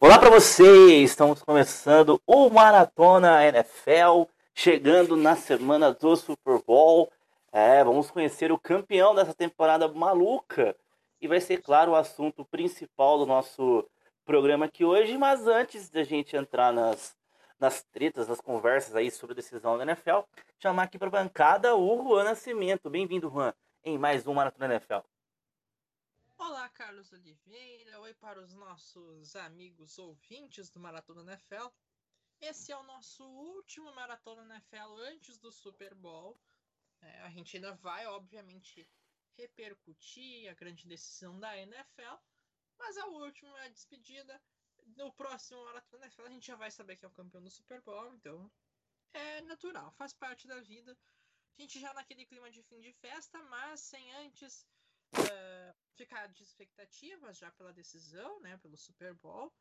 Olá para vocês! Estamos começando o Maratona NFL, chegando na semana do Super Bowl. É, vamos conhecer o campeão dessa temporada maluca e vai ser, claro, o assunto principal do nosso programa aqui hoje. Mas antes da gente entrar nas, nas tretas, nas conversas aí sobre a decisão da NFL, chamar aqui para bancada o Juan Nascimento. Bem-vindo, Juan, em mais um Maratona NFL. Olá, Carlos Oliveira. Oi para os nossos amigos ouvintes do Maratona NFL. Esse é o nosso último Maratona NFL antes do Super Bowl. É, a gente ainda vai, obviamente, repercutir a grande decisão da NFL, mas a última a despedida. No próximo Maratona NFL a gente já vai saber quem é o campeão do Super Bowl, então é natural, faz parte da vida. A gente já naquele clima de fim de festa, mas sem antes uh, ficar de expectativas já pela decisão, né, pelo Super Bowl.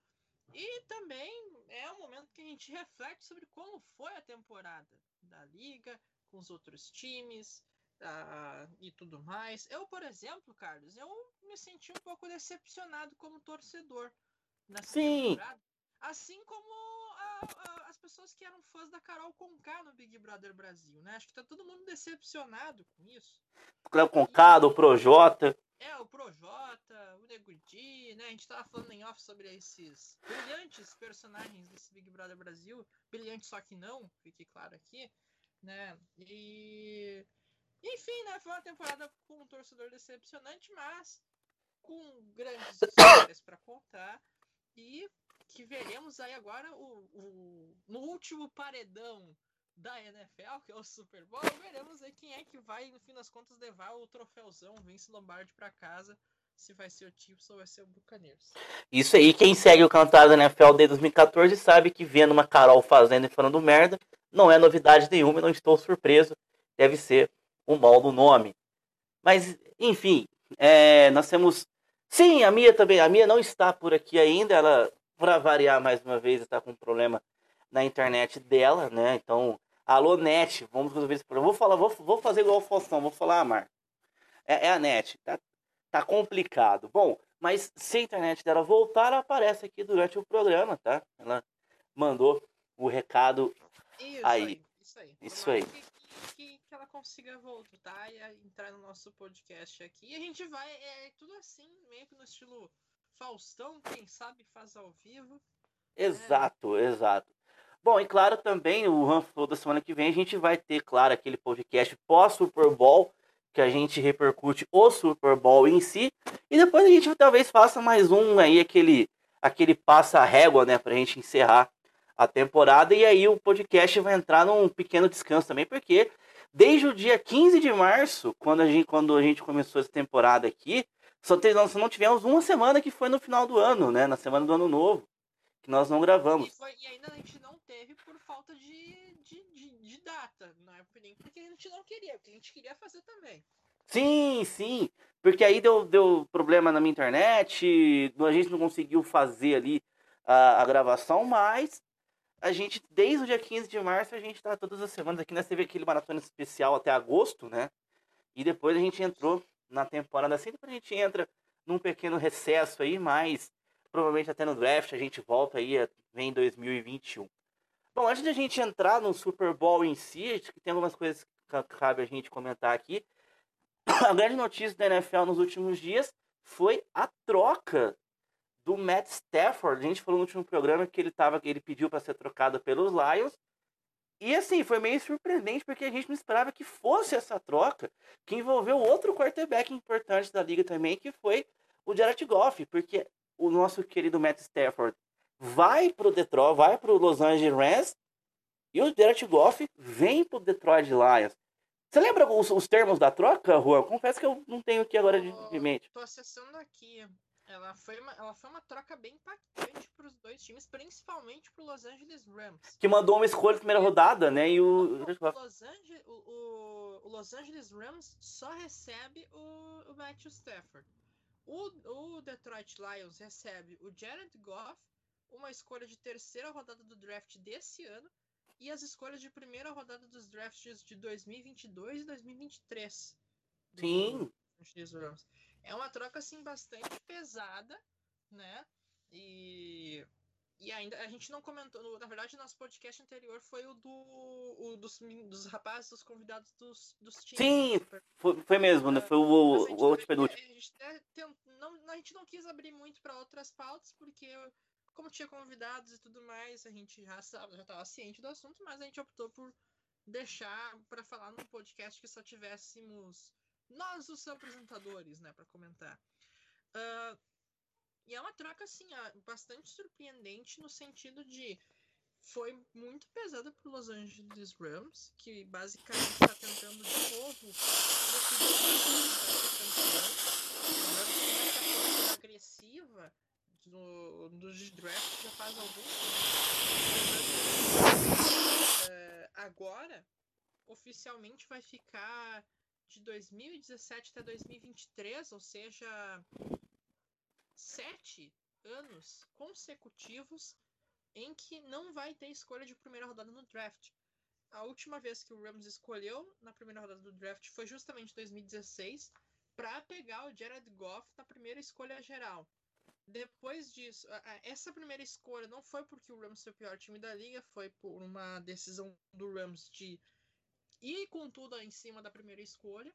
E também é um momento que a gente reflete sobre como foi a temporada da liga, com os outros times uh, e tudo mais. Eu, por exemplo, Carlos, eu me senti um pouco decepcionado como torcedor nessa Sim. temporada. Assim como a, a, as pessoas que eram fãs da Carol Conká no Big Brother Brasil, né? Acho que tá todo mundo decepcionado com isso. Cléo Conká, o Projota. É, o Projota, o Nego Di, né? A gente tava falando em off sobre esses brilhantes personagens desse Big Brother Brasil. Brilhantes só que não, fique claro aqui, né? E. Enfim, né? Foi uma temporada com um torcedor decepcionante, mas com grandes histórias para contar. E que veremos aí agora o, o, no último paredão da NFL, que é o Super Bowl, veremos aí quem é que vai, no fim das contas, levar o troféuzão Vince Lombardi para casa. Se vai ser o Chiefs ou vai ser o Buccaneers. Isso aí, quem segue o cantado da NFL desde 2014 sabe que vendo uma Carol fazendo e falando merda, não é novidade nenhuma, não estou surpreso. Deve ser o mal do nome. Mas, enfim, é, nós temos. Sim, a Mia também. A Mia não está por aqui ainda. Ela para variar mais uma vez, está com um problema na internet dela, né? Então, alô, net, vamos resolver esse problema. Vou falar, vou, vou fazer igual o Faustão, vou falar, Mar. É, é, a net, tá, tá complicado. Bom, mas se a internet dela voltar, ela aparece aqui durante o programa, tá? Ela mandou o recado isso aí. aí. Isso aí. Isso aí. Que, que, que, ela consiga voltar e entrar no nosso podcast aqui. E a gente vai, é tudo assim, meio que no estilo Faustão, quem sabe faz ao vivo. Exato, é. exato. Bom, e claro também, o Ran falou da semana que vem, a gente vai ter, claro, aquele podcast pós-Super Bowl, que a gente repercute o Super Bowl em si, e depois a gente talvez faça mais um aí, aquele, aquele passa-régua, né, pra gente encerrar a temporada, e aí o podcast vai entrar num pequeno descanso também, porque desde o dia 15 de março, quando a gente, quando a gente começou essa temporada aqui, só, te, nós não tivemos uma semana que foi no final do ano, né? Na semana do ano novo. Que nós não gravamos. E, foi, e ainda a gente não teve por falta de, de, de, de data. Não é porque a gente não queria, porque a gente queria fazer também. Sim, sim. Porque aí deu, deu problema na minha internet, a gente não conseguiu fazer ali a, a gravação, mas a gente, desde o dia 15 de março, a gente tá todas as semanas aqui, nós teve aquele maratona especial até agosto, né? E depois a gente entrou na temporada. Sempre a gente entra num pequeno recesso aí, mas provavelmente até no draft a gente volta aí, vem 2021. Bom, antes de a gente entrar no Super Bowl em si, que tem algumas coisas que cabe a gente comentar aqui. A grande notícia da NFL nos últimos dias foi a troca do Matt Stafford. A gente falou no último programa que ele tava, ele pediu para ser trocado pelos Lions e assim, foi meio surpreendente porque a gente não esperava que fosse essa troca, que envolveu outro quarterback importante da liga também, que foi o Jared Goff, porque o nosso querido Matt Stafford vai pro Detroit, vai pro Los Angeles Rams, e o Jared Goff vem pro Detroit Lions. Você lembra os, os termos da troca, Juan? Confesso que eu não tenho aqui agora de mente. Tô acessando aqui. Ela foi uma, ela foi uma troca bem impactante para os dois times, principalmente para o Los Angeles Rams. Que mandou uma escolha na primeira rodada, né? E o... O, Los, Angeles, o, o, o Los Angeles Rams só recebe o, o Matthew Stafford. O, o Detroit Lions recebe o Jared Goff, uma escolha de terceira rodada do draft desse ano e as escolhas de primeira rodada dos drafts de 2022 e 2023. Sim. É uma troca assim bastante pesada, né? E ainda a gente não comentou. Na verdade, nosso podcast anterior foi o do o dos, dos rapazes, dos convidados dos, dos times. Sim, foi, foi mesmo, né? Foi o, o, o outro penúltimo. A gente, não, a gente não quis abrir muito para outras pautas, porque como tinha convidados e tudo mais, a gente já estava ciente do assunto, mas a gente optou por deixar para falar num podcast que só tivéssemos nós, os apresentadores, né, para comentar. Uh, e é uma troca, assim, bastante surpreendente no sentido de foi muito pesada pro Los Angeles Rams, que basicamente está tentando de novo campeão. agressiva do, dos draft já faz algum. É, agora, oficialmente vai ficar de 2017 até 2023, ou seja, sete anos consecutivos em que não vai ter escolha de primeira rodada no draft. A última vez que o Rams escolheu na primeira rodada do draft foi justamente 2016 para pegar o Jared Goff na primeira escolha geral. Depois disso, essa primeira escolha não foi porque o Rams foi o pior time da liga, foi por uma decisão do Rams de ir com tudo em cima da primeira escolha.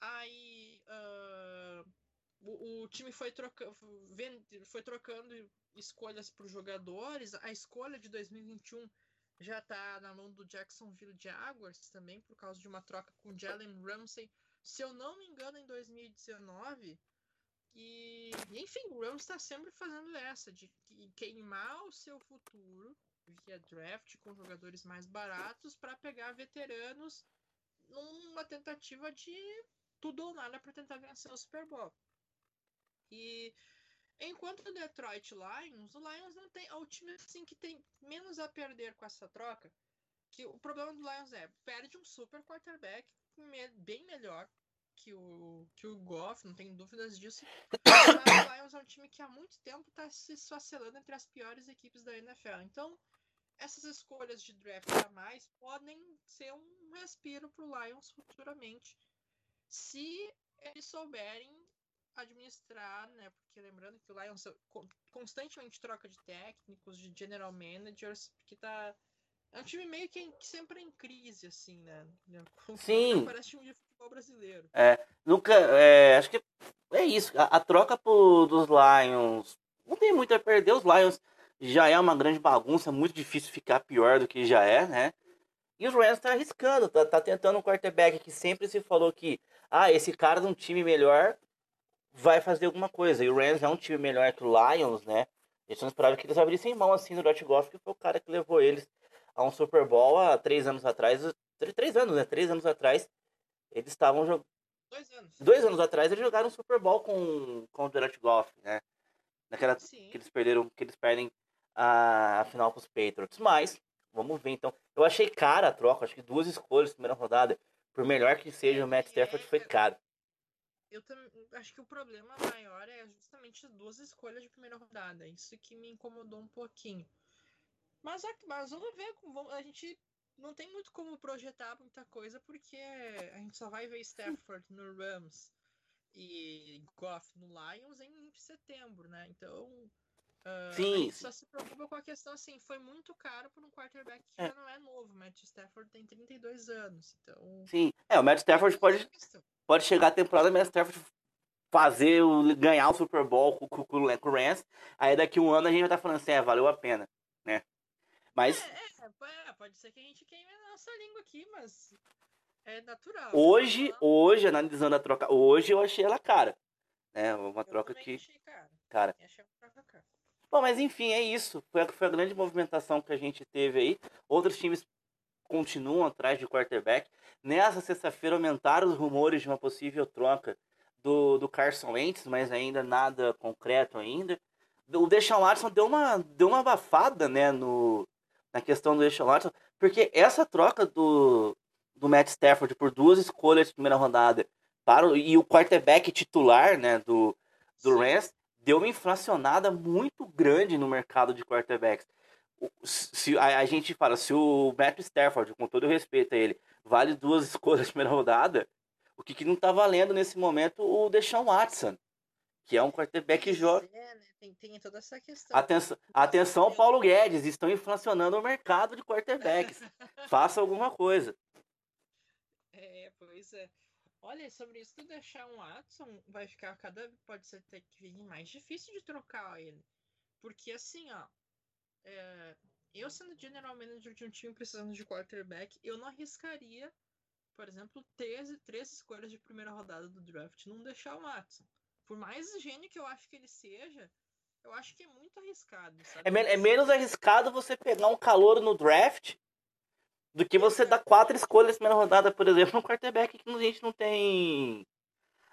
Aí uh, o, o time foi, troca, foi trocando escolhas para os jogadores. A escolha de 2021 já está na mão do Jacksonville Jaguars também, por causa de uma troca com Jalen Ramsey, se eu não me engano, em 2019. E, enfim, o Rams está sempre fazendo essa, de queimar o seu futuro via draft com jogadores mais baratos para pegar veteranos numa tentativa de tudo ou nada para tentar vencer o Super Bowl. E enquanto o Detroit Lions, o Lions não tem. É o time assim que tem menos a perder com essa troca. Que o problema do Lions é perde um super quarterback bem melhor que o, que o Goff, não tenho dúvidas disso. Mas o Lions é um time que há muito tempo está se esfacelando entre as piores equipes da NFL. Então, essas escolhas de draft a mais podem ser um respiro para o Lions futuramente, se eles souberem administrar, né? Porque lembrando que o Lions constantemente troca de técnicos, de general managers, porque tá. É um time meio que sempre em crise, assim, né? Sim. Parece time de brasileiro. É, nunca. É, acho que é isso. A, a troca pro, dos Lions não tem muito a perder. Os Lions já é uma grande bagunça, muito difícil ficar pior do que já é, né? E os Rams tá arriscando, tá, tá tentando um quarterback que sempre se falou que, ah, esse cara de um time melhor vai fazer alguma coisa. E o Rams é um time melhor que o Lions, né? Eles não esperavam que eles abrissem mão assim no Dot Goff, que foi o cara que levou eles a um Super Bowl há três anos atrás. Três anos, né? Três anos atrás. Eles estavam jogando. Dois anos. Dois anos atrás eles jogaram Super Bowl com, com o Dot Goff, né? Naquela Sim. que eles perderam, que eles perdem a, a final com os Patriots. Mas, vamos ver então. Eu achei cara a troca, acho que duas escolhas na primeira rodada. Por melhor que seja, o Matt Stafford foi caro eu também acho que o problema maior é justamente as duas escolhas de primeira rodada. Isso que me incomodou um pouquinho. Mas, mas vamos ver, a gente não tem muito como projetar muita coisa, porque a gente só vai ver Stafford no Rams e Goff no Lions em setembro, né? Então, uh, Sim. só se preocupa com a questão assim, foi muito caro por um quarterback que é. já não é novo. Matt Stafford tem 32 anos, então... Sim, é, o Matt Stafford pode pode chegar a temporada, mas Stafford fazer o, ganhar o Super Bowl com, com, com o aí daqui um ano a gente vai estar tá falando assim, é, valeu a pena, né? Mas... É, é, é, pode ser que a gente queime a nossa língua aqui, mas é natural. Hoje, hoje, analisando a troca, hoje eu achei ela cara, né? Uma eu troca que... Achei cara. cara. Achei uma troca cara. Bom, mas enfim, é isso. Foi a, foi a grande movimentação que a gente teve aí. Outros times continuam atrás de quarterback. Nessa sexta-feira aumentaram os rumores de uma possível troca do, do Carson Wentz, mas ainda nada concreto ainda. O Deshaun Watson deu uma, deu uma abafada né, no, na questão do Watson, porque essa troca do, do Matt Stafford por duas escolhas de primeira rodada para, e o quarterback titular né, do, do Rams deu uma inflacionada muito grande no mercado de quarterbacks. Se a, a, gente fala, se o Matt Stafford, com todo o respeito a ele, vale duas escolhas de primeira rodada, o que, que não tá valendo nesse momento o Deshaun Watson, que é um quarterback jovem. É, né? tem, tem toda essa questão. Atenção, atenção, Paulo Guedes, estão inflacionando o mercado de quarterbacks. Faça alguma coisa. É, pois é. Olha, sobre isso do deixar um Watson, vai ficar cada. Pode ser até que mais difícil de trocar ele. Porque assim, ó. É, eu sendo general manager de um time precisando de quarterback, eu não arriscaria, por exemplo, 13, três escolhas de primeira rodada do draft, não deixar o Watson. Por mais gênio que eu acho que ele seja, eu acho que é muito arriscado. É, me é, menos arriscado você pegar um calor no draft do que você dar quatro escolhas na primeira rodada, por exemplo, um quarterback que a gente não tem.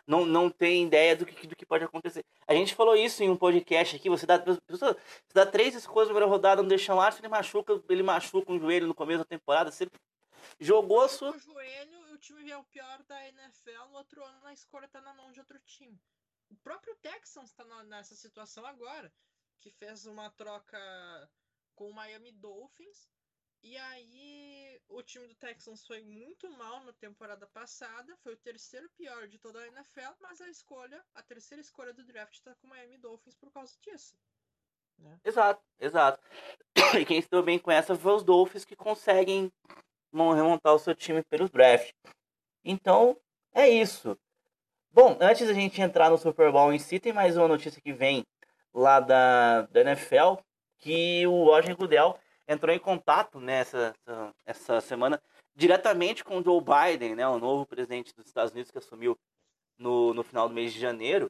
Não, não tem ideia do que, do que pode acontecer. A gente falou isso em um podcast aqui. Você dá, você dá três escolhas na primeira rodada, não deixa lá, se ele machuca, ele machuca um joelho no começo da temporada. Você jogou a sua. O joelho e o time é o pior da NFL. No outro ano, a escolha tá na mão de outro time. O próprio Texans está nessa situação agora, que fez uma troca com o Miami Dolphins. E aí o time do Texans foi muito mal na temporada passada, foi o terceiro pior de toda a NFL, mas a escolha, a terceira escolha do draft está com o Miami Dolphins por causa disso. Né? Exato, exato. E quem se bem com essa foi os Dolphins que conseguem remontar o seu time pelo draft. Então, é isso. Bom, antes da gente entrar no Super Bowl em si, tem mais uma notícia que vem lá da, da NFL, que o Roger Goodell entrou em contato nessa essa semana diretamente com o Joe Biden, né, o novo presidente dos Estados Unidos que assumiu no, no final do mês de janeiro,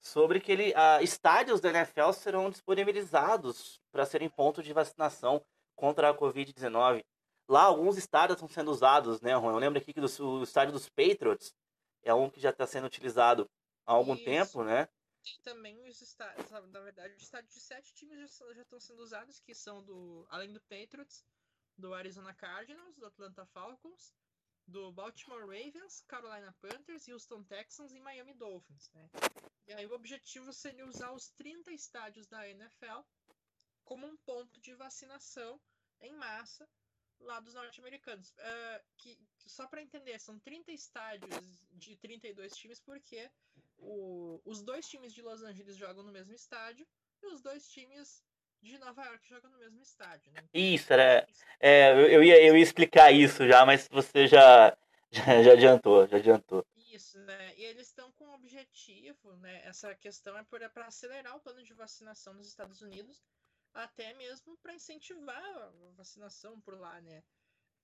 sobre que ele, a, estádios da NFL serão disponibilizados para serem pontos de vacinação contra a Covid-19. Lá, alguns estádios estão sendo usados, né, Ron? Eu lembro aqui que do, o estádio dos Patriots é um que já está sendo utilizado há algum Isso. tempo, né? Tem também os estádios, na verdade, os estádios de sete times já, já estão sendo usados, que são do, além do Patriots, do Arizona Cardinals, do Atlanta Falcons, do Baltimore Ravens, Carolina Panthers, Houston Texans e Miami Dolphins, né? E aí o objetivo seria usar os 30 estádios da NFL como um ponto de vacinação em massa lá dos norte-americanos. Uh, que, só para entender, são 30 estádios de 32 times, porque o, os dois times de Los Angeles jogam no mesmo estádio e os dois times de Nova York jogam no mesmo estádio. Né? Isso, era, é, eu, ia, eu ia explicar isso já, mas você já, já, já adiantou, já adiantou. Isso, né? E eles estão com um objetivo, né? Essa questão é para acelerar o plano de vacinação nos Estados Unidos até mesmo para incentivar a vacinação por lá, né?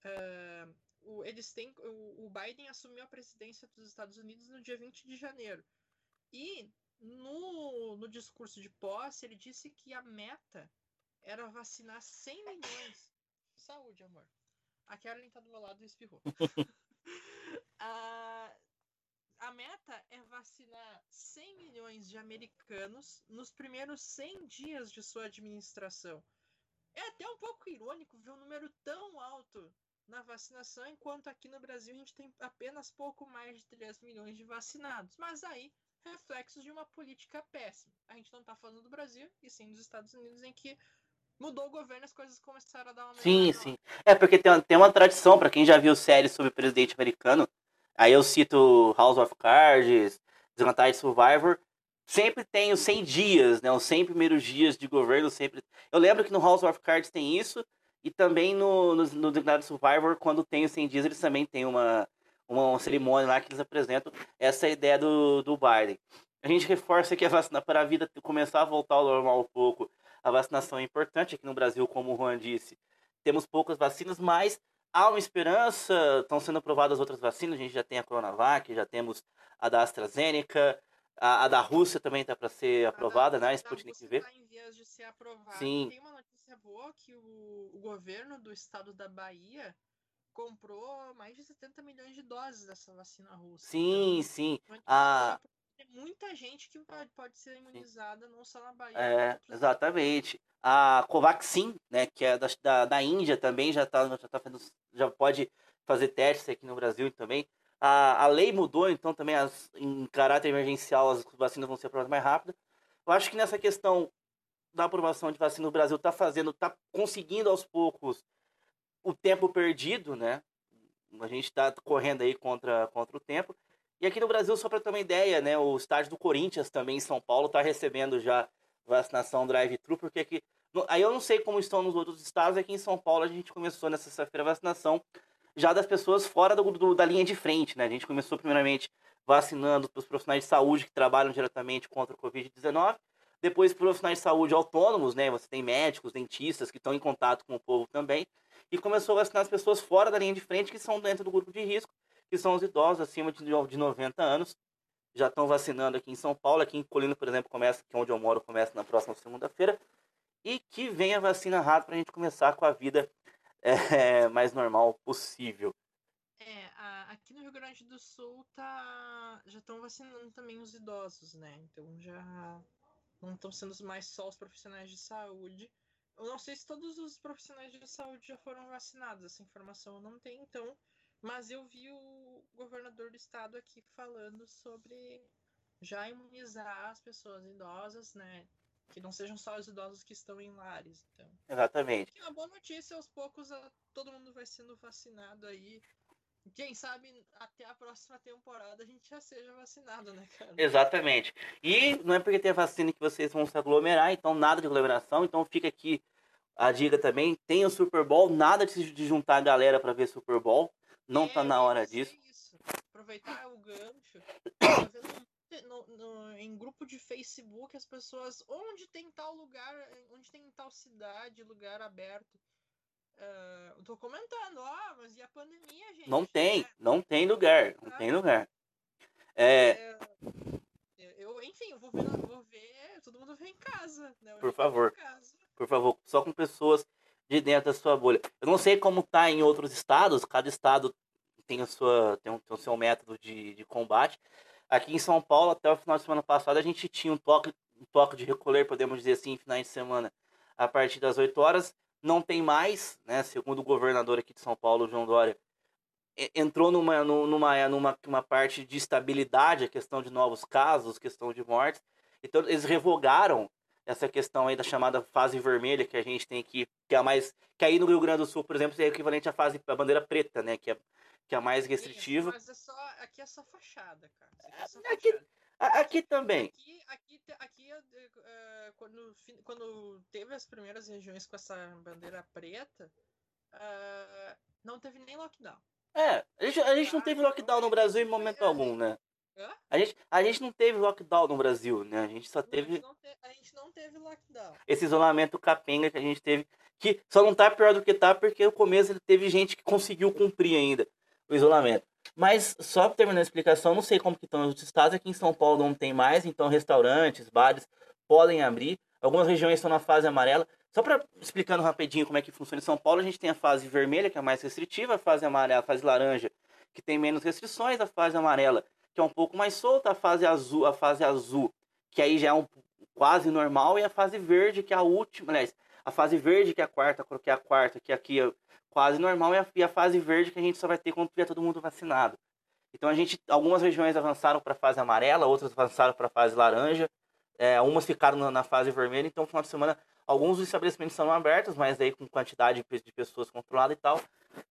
Uh, o, eles têm, o, o, Biden assumiu a presidência dos Estados Unidos no dia 20 de janeiro. E no, no discurso de posse, ele disse que a meta era vacinar 100 milhões. Saúde, amor. A Carolyn tá do meu lado e espirrou. uh, a meta é vacinar 100 milhões de americanos nos primeiros 100 dias de sua administração. É até um pouco irônico ver um número tão alto na vacinação, enquanto aqui no Brasil a gente tem apenas pouco mais de 3 milhões de vacinados. Mas aí, reflexos de uma política péssima. A gente não está falando do Brasil, e sim dos Estados Unidos, em que mudou o governo e as coisas começaram a dar uma Sim, sim. É porque tem uma, tem uma tradição, para quem já viu séries sobre o presidente americano, Aí eu cito House of Cards, Desvantagem Survivor. Sempre tem os 100 dias, né? Os 100 primeiros dias de governo. sempre. Eu lembro que no House of Cards tem isso. E também no, no, no Survivor, quando tem os 100 dias, eles também têm uma, uma, uma cerimônia lá que eles apresentam essa ideia do, do Biden. A gente reforça que a vacina para a vida começar a voltar ao normal um pouco. A vacinação é importante aqui no Brasil, como o Juan disse. Temos poucas vacinas, mas há uma esperança, estão sendo aprovadas outras vacinas, a gente já tem a Coronavac, já temos a da AstraZeneca, a, a da Rússia também está para ser aprovada, né? A Sputnik V. Tá em vias de ser aprovada. Sim. Tem uma notícia boa que o, o governo do estado da Bahia comprou mais de 70 milhões de doses dessa vacina russa. Sim, então, sim. A... Tem muita gente que pode, pode ser imunizada, não só na Bahia. É, exatamente. A Covaxin, né, que é da, da, da Índia também, já, tá, já, tá fazendo, já pode fazer testes aqui no Brasil também. A, a lei mudou, então também as, em caráter emergencial as vacinas vão ser aprovadas mais rápido. Eu acho que nessa questão da aprovação de vacina no Brasil está fazendo, está conseguindo aos poucos o tempo perdido, né? A gente está correndo aí contra, contra o tempo. E aqui no Brasil, só para ter uma ideia, né, o estádio do Corinthians também em São Paulo está recebendo já vacinação drive-thru, porque aqui. Aí eu não sei como estão nos outros estados, aqui em São Paulo a gente começou nessa sexta-feira a vacinação já das pessoas fora do, do, da linha de frente, né? A gente começou primeiramente vacinando os profissionais de saúde que trabalham diretamente contra o Covid-19, depois profissionais de saúde autônomos, né? Você tem médicos, dentistas que estão em contato com o povo também, e começou a vacinar as pessoas fora da linha de frente que são dentro do grupo de risco, que são os idosos acima de, de 90 anos. Já estão vacinando aqui em São Paulo, aqui em Colina, por exemplo, começa, que é onde eu moro, começa na próxima segunda-feira. E que venha a vacina rápido para a gente começar com a vida é, mais normal possível. É, a, aqui no Rio Grande do Sul tá, já estão vacinando também os idosos, né? Então já não estão sendo mais só os profissionais de saúde. Eu não sei se todos os profissionais de saúde já foram vacinados, essa informação eu não tenho, então. Mas eu vi o governador do estado aqui falando sobre já imunizar as pessoas idosas, né? Que não sejam só os idosos que estão em lares. Então. Exatamente. E uma boa notícia, aos poucos todo mundo vai sendo vacinado aí. Quem sabe até a próxima temporada a gente já seja vacinado, né, cara? Exatamente. E não é porque tem a vacina que vocês vão se aglomerar, então nada de aglomeração. Então fica aqui a dica também. Tem o Super Bowl, nada de juntar a galera para ver Super Bowl. Não é, tá na hora disso. Isso. Aproveitar o gancho. Tá no, no, em grupo de Facebook as pessoas onde tem tal lugar, onde tem tal cidade, lugar aberto. Uh, eu tô comentando, ah, mas e a pandemia, gente? Não tem, é, não tem lugar, não tem lugar. É... é eu, enfim, eu vou ver, vou ver, todo mundo vem em casa, né? Por favor, por favor, só com pessoas de dentro da sua bolha. Eu não sei como tá em outros estados, cada estado tem, sua, tem, tem o seu método de, de combate, Aqui em São Paulo, até o final de semana passada, a gente tinha um toque, um toque de recolher, podemos dizer assim, finais de semana, a partir das 8 horas. Não tem mais, né? Segundo o governador aqui de São Paulo, João Dória, entrou numa, numa, numa uma parte de estabilidade, a questão de novos casos, questão de mortes. Então, eles revogaram essa questão aí da chamada fase vermelha que a gente tem aqui, que é a mais. Que aí no Rio Grande do Sul, por exemplo, é equivalente à fase a bandeira preta, né? Que é, que é a mais restritiva. Isso, mas é só, aqui é só fachada, cara. Aqui, aqui também. Aqui, aqui, aqui uh, quando, quando teve as primeiras regiões com essa bandeira preta, uh, não teve nem lockdown. É, a gente, a gente não teve lockdown no Brasil em momento algum, né? A gente, a gente não teve lockdown no Brasil, né? A gente só teve... A gente, te, a gente não teve lockdown. Esse isolamento capenga que a gente teve, que só não tá pior do que tá, porque no começo ele teve gente que conseguiu cumprir ainda o isolamento. Mas só terminando a explicação, não sei como que estão os estados, aqui em São Paulo não tem mais, então restaurantes, bares podem abrir. Algumas regiões estão na fase amarela. Só para explicando rapidinho como é que funciona em São Paulo, a gente tem a fase vermelha, que é mais restritiva, a fase amarela, a fase laranja, que tem menos restrições, a fase amarela, que é um pouco mais solta, a fase azul, a fase azul, que aí já é um quase normal, e a fase verde, que é a última, aliás, a fase verde, que é a quarta, que é a quarta, que aqui é quase normal, e a, fase verde que a gente só vai ter quando tiver todo mundo vacinado. Então a gente, algumas regiões avançaram para a fase amarela, outras avançaram para a fase laranja, é, umas ficaram na, na, fase vermelha, então no final de semana alguns dos estabelecimentos são abertos, mas aí com quantidade de pessoas controlada e tal.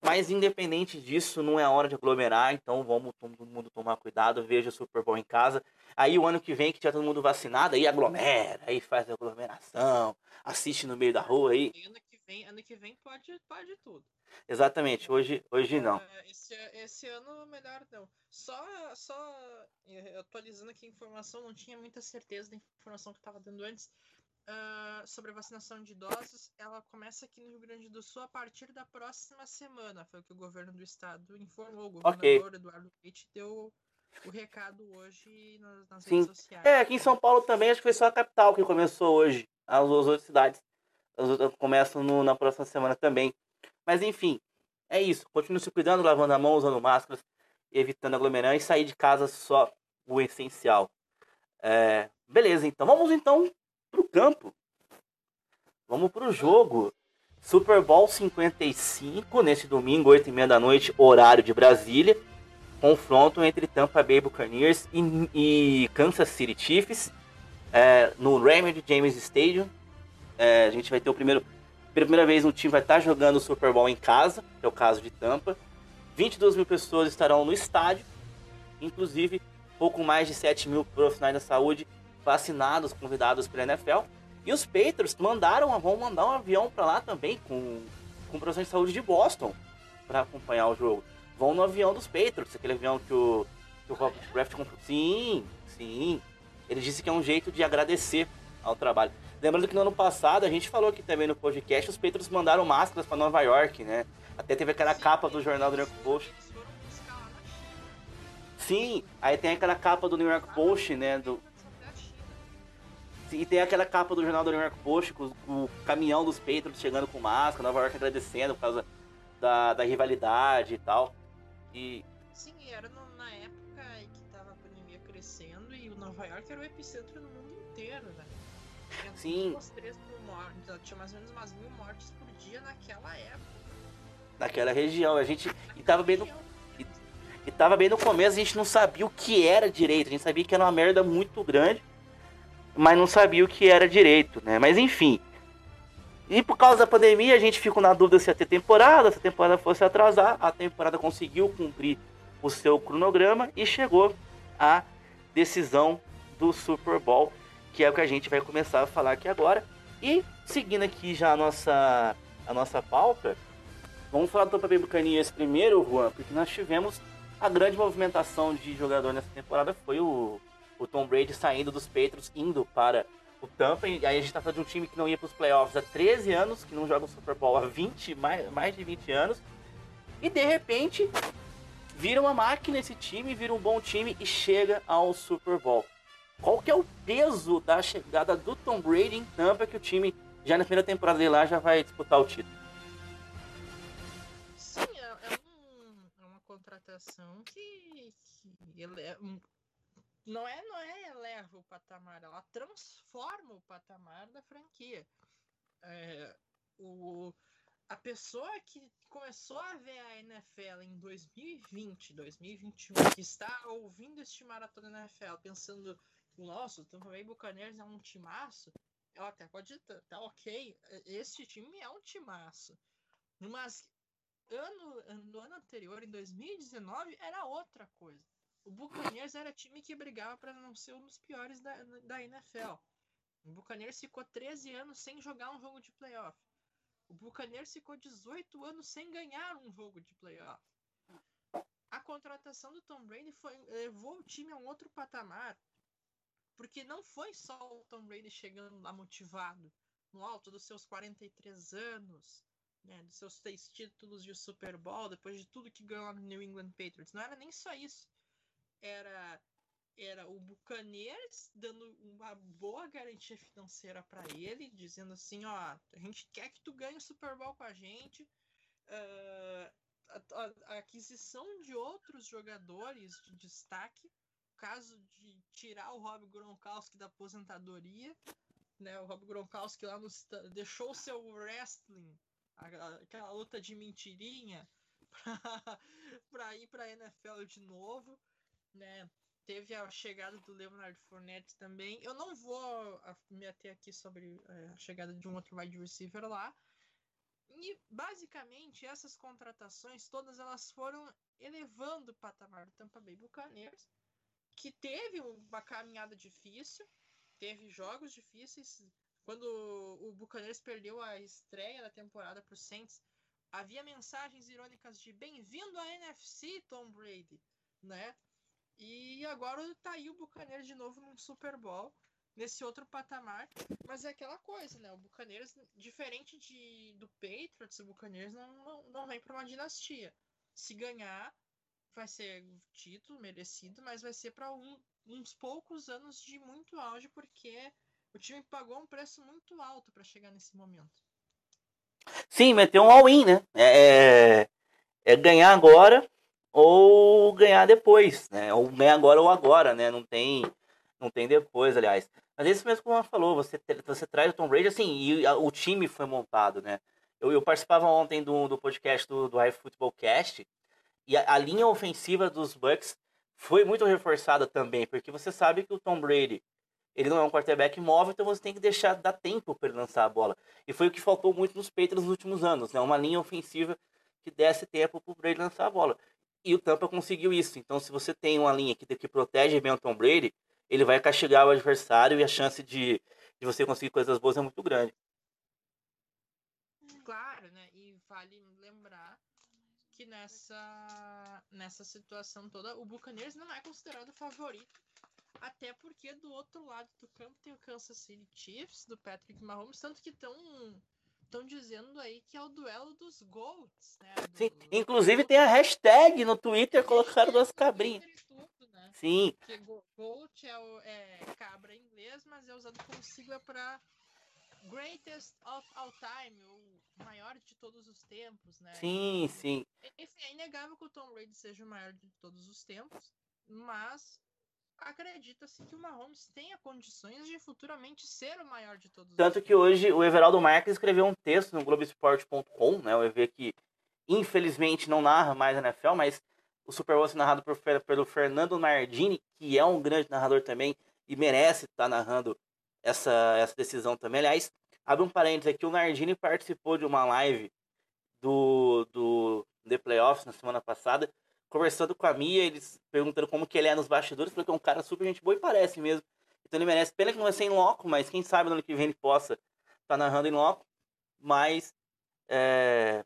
Mas independente disso, não é hora de aglomerar, então vamos todo mundo tomar cuidado, veja o Super Bowl em casa. Aí o ano que vem que tiver todo mundo vacinado, aí aglomera, aí faz aglomeração, assiste no meio da rua aí vem, ano que vem pode, pode tudo. Exatamente, hoje, hoje não. Uh, esse, esse ano melhor não. Só, só atualizando aqui a informação, não tinha muita certeza da informação que estava dando antes. Uh, sobre a vacinação de idosos, ela começa aqui no Rio Grande do Sul a partir da próxima semana. Foi o que o governo do estado informou. O governador okay. Eduardo Leite deu o recado hoje nas, nas redes sociais. É, aqui em São Paulo também, acho que foi só a capital que começou hoje. As outras cidades as começam no, na próxima semana também. Mas enfim, é isso. Continue se cuidando, lavando a mão, usando máscaras, evitando aglomerar e sair de casa só o essencial. É, beleza, então vamos então pro campo. Vamos pro jogo. Super Bowl 55, neste domingo, 8 e meia da noite, horário de Brasília. Confronto entre Tampa Bay Buccaneers e, e Kansas City Chiefs é, no Raymond James Stadium. É, a gente vai ter o primeiro. Primeira vez um time vai estar jogando o Super Bowl em casa, que é o caso de Tampa. 22 mil pessoas estarão no estádio. inclusive pouco mais de 7 mil profissionais da saúde vacinados, convidados pela NFL. E os Patriots mandaram, vão mandar um avião para lá também com, com profissionais de saúde de Boston para acompanhar o jogo. Vão no avião dos Patriots, aquele avião que o, que o Robert Kraft comprou. Sim, sim. Ele disse que é um jeito de agradecer ao trabalho. Lembrando que no ano passado, a gente falou aqui também no podcast, os Patriots mandaram máscaras para Nova York, né? Até teve aquela capa do jornal do New York Post. Sim, aí tem aquela capa do New York Post, né? Do... E tem aquela capa do jornal do New York Post com o caminhão dos Patriots chegando com máscara, Nova York agradecendo por causa da, da rivalidade e tal. E... Sim, era no, na época que tava a pandemia crescendo e o Nova York era o epicentro no mundo inteiro, né? Tinha Sim. Umas 3 mil mortes, tinha mais ou menos umas mil mortes por dia naquela época. Naquela região. A gente. E tava bem no. E, e tava bem no começo, a gente não sabia o que era direito. A gente sabia que era uma merda muito grande, mas não sabia o que era direito, né? Mas enfim. E por causa da pandemia, a gente ficou na dúvida se ia ter temporada, se a temporada fosse atrasar. A temporada conseguiu cumprir o seu cronograma e chegou a decisão do Super Bowl, que é o que a gente vai começar a falar aqui agora. E seguindo aqui já a nossa, a nossa pauta, vamos falar do Tampa Bay Buccaneers primeiro, Juan, porque nós tivemos a grande movimentação de jogador nessa temporada foi o, o Tom Brady saindo dos Patriots, indo para o Tampa, e aí a gente tá falando de um time que não ia para os playoffs há 13 anos, que não joga o Super Bowl há 20, mais, mais de 20 anos, e de repente vira uma máquina esse time, vira um bom time e chega ao Super Bowl. Qual que é o peso da chegada do Tom Brady em Tampa que o time já na primeira temporada dele lá já vai disputar o título? Sim, é, é, um, é uma contratação que, que ele é não é não é eleva o patamar, ela transforma o patamar da franquia. É, o, a pessoa que começou a ver a NFL em 2020, 2021, que está ouvindo este maratona NFL pensando, nossa, o Tampa Bay Buccaneers é um timaço, ela até pode estar tá, ok, este time é um timaço. Mas ano, no ano anterior, em 2019, era outra coisa. O Buccaneers era time que brigava para não ser um dos piores da, da NFL. O Buccaneers ficou 13 anos sem jogar um jogo de playoff. O Buccaneers ficou 18 anos sem ganhar um jogo de playoff. A contratação do Tom Brady foi, levou o time a um outro patamar. Porque não foi só o Tom Brady chegando lá motivado, no alto dos seus 43 anos, né, dos seus seis títulos de Super Bowl, depois de tudo que ganhou no New England Patriots. Não era nem só isso era era o Buccaneers dando uma boa garantia financeira para ele, dizendo assim, ó, a gente quer que tu ganhe o Super Bowl com a gente. Uh, a, a, aquisição de outros jogadores de destaque, caso de tirar o Rob Gronkowski da aposentadoria, né? O Rob Gronkowski lá no, deixou o seu wrestling, aquela luta de mentirinha, para ir para NFL de novo né? Teve a chegada do Leonard Fournette também. Eu não vou me ater aqui sobre é, a chegada de um outro wide receiver lá. E basicamente essas contratações todas elas foram elevando o patamar do Tampa Bay Buccaneers, que teve uma caminhada difícil, teve jogos difíceis. Quando o Buccaneers perdeu a estreia da temporada para o Saints, havia mensagens irônicas de bem-vindo à NFC, Tom Brady, né? E agora tá aí o Bucaneiros de novo num Super Bowl, nesse outro patamar. Mas é aquela coisa, né? O Bucaneiros, diferente de, do Patriots, o Bucaneiros não, não, não vem para uma dinastia. Se ganhar, vai ser título merecido, mas vai ser para um, uns poucos anos de muito auge, porque o time pagou um preço muito alto para chegar nesse momento. Sim, meteu um all-in, né? É, é, é ganhar agora ou ganhar depois, né? Ou ganhar agora ou agora, né? Não tem, não tem depois, aliás. Mas é isso mesmo que o falou, você, você traz o Tom Brady, assim, e a, o time foi montado, né? Eu, eu participava ontem do, do podcast do, do High Football Cast, e a, a linha ofensiva dos Bucks foi muito reforçada também, porque você sabe que o Tom Brady, ele não é um quarterback móvel, então você tem que deixar dar tempo para ele lançar a bola. E foi o que faltou muito nos Patriots nos últimos anos, né? Uma linha ofensiva que desse tempo para o Brady lançar a bola. E o Tampa conseguiu isso. Então, se você tem uma linha que, que protege bem o Tom Brady, ele vai castigar o adversário e a chance de, de você conseguir coisas boas é muito grande. Claro, né? E vale lembrar que nessa, nessa situação toda, o Buccaneers não é considerado favorito. Até porque do outro lado do campo tem o Kansas City Chiefs, do Patrick Mahomes, tanto que estão estão dizendo aí que é o duelo dos GOATs, né? Do, Sim, inclusive tem a hashtag no Twitter, colocaram duas cabrinhas. né? Sim. Porque GOAT é, o, é cabra em inglês, mas é usado como sigla para Greatest of All Time, o maior de todos os tempos, né? Sim, sim. Enfim, é inegável que o Tom Brady seja o maior de todos os tempos, mas acredita-se que o Mahomes tenha condições de futuramente ser o maior de todos. Tanto que hoje o Everaldo Marques escreveu um texto no Globoesporte.com, né? O EV que infelizmente não narra mais a NFL, mas o Super Bowl é narrado por, pelo Fernando Nardini, que é um grande narrador também e merece estar narrando essa, essa decisão também. Aliás, abre um parênteses aqui, o Nardini participou de uma live do, do The Playoffs na semana passada, conversando com a Mia, eles perguntando como que ele é nos bastidores, falou que é um cara super gente boa e parece mesmo. Então ele merece. Pena que não vai ser em loco, mas quem sabe no ano que vem ele possa estar tá narrando em loco. Mas é,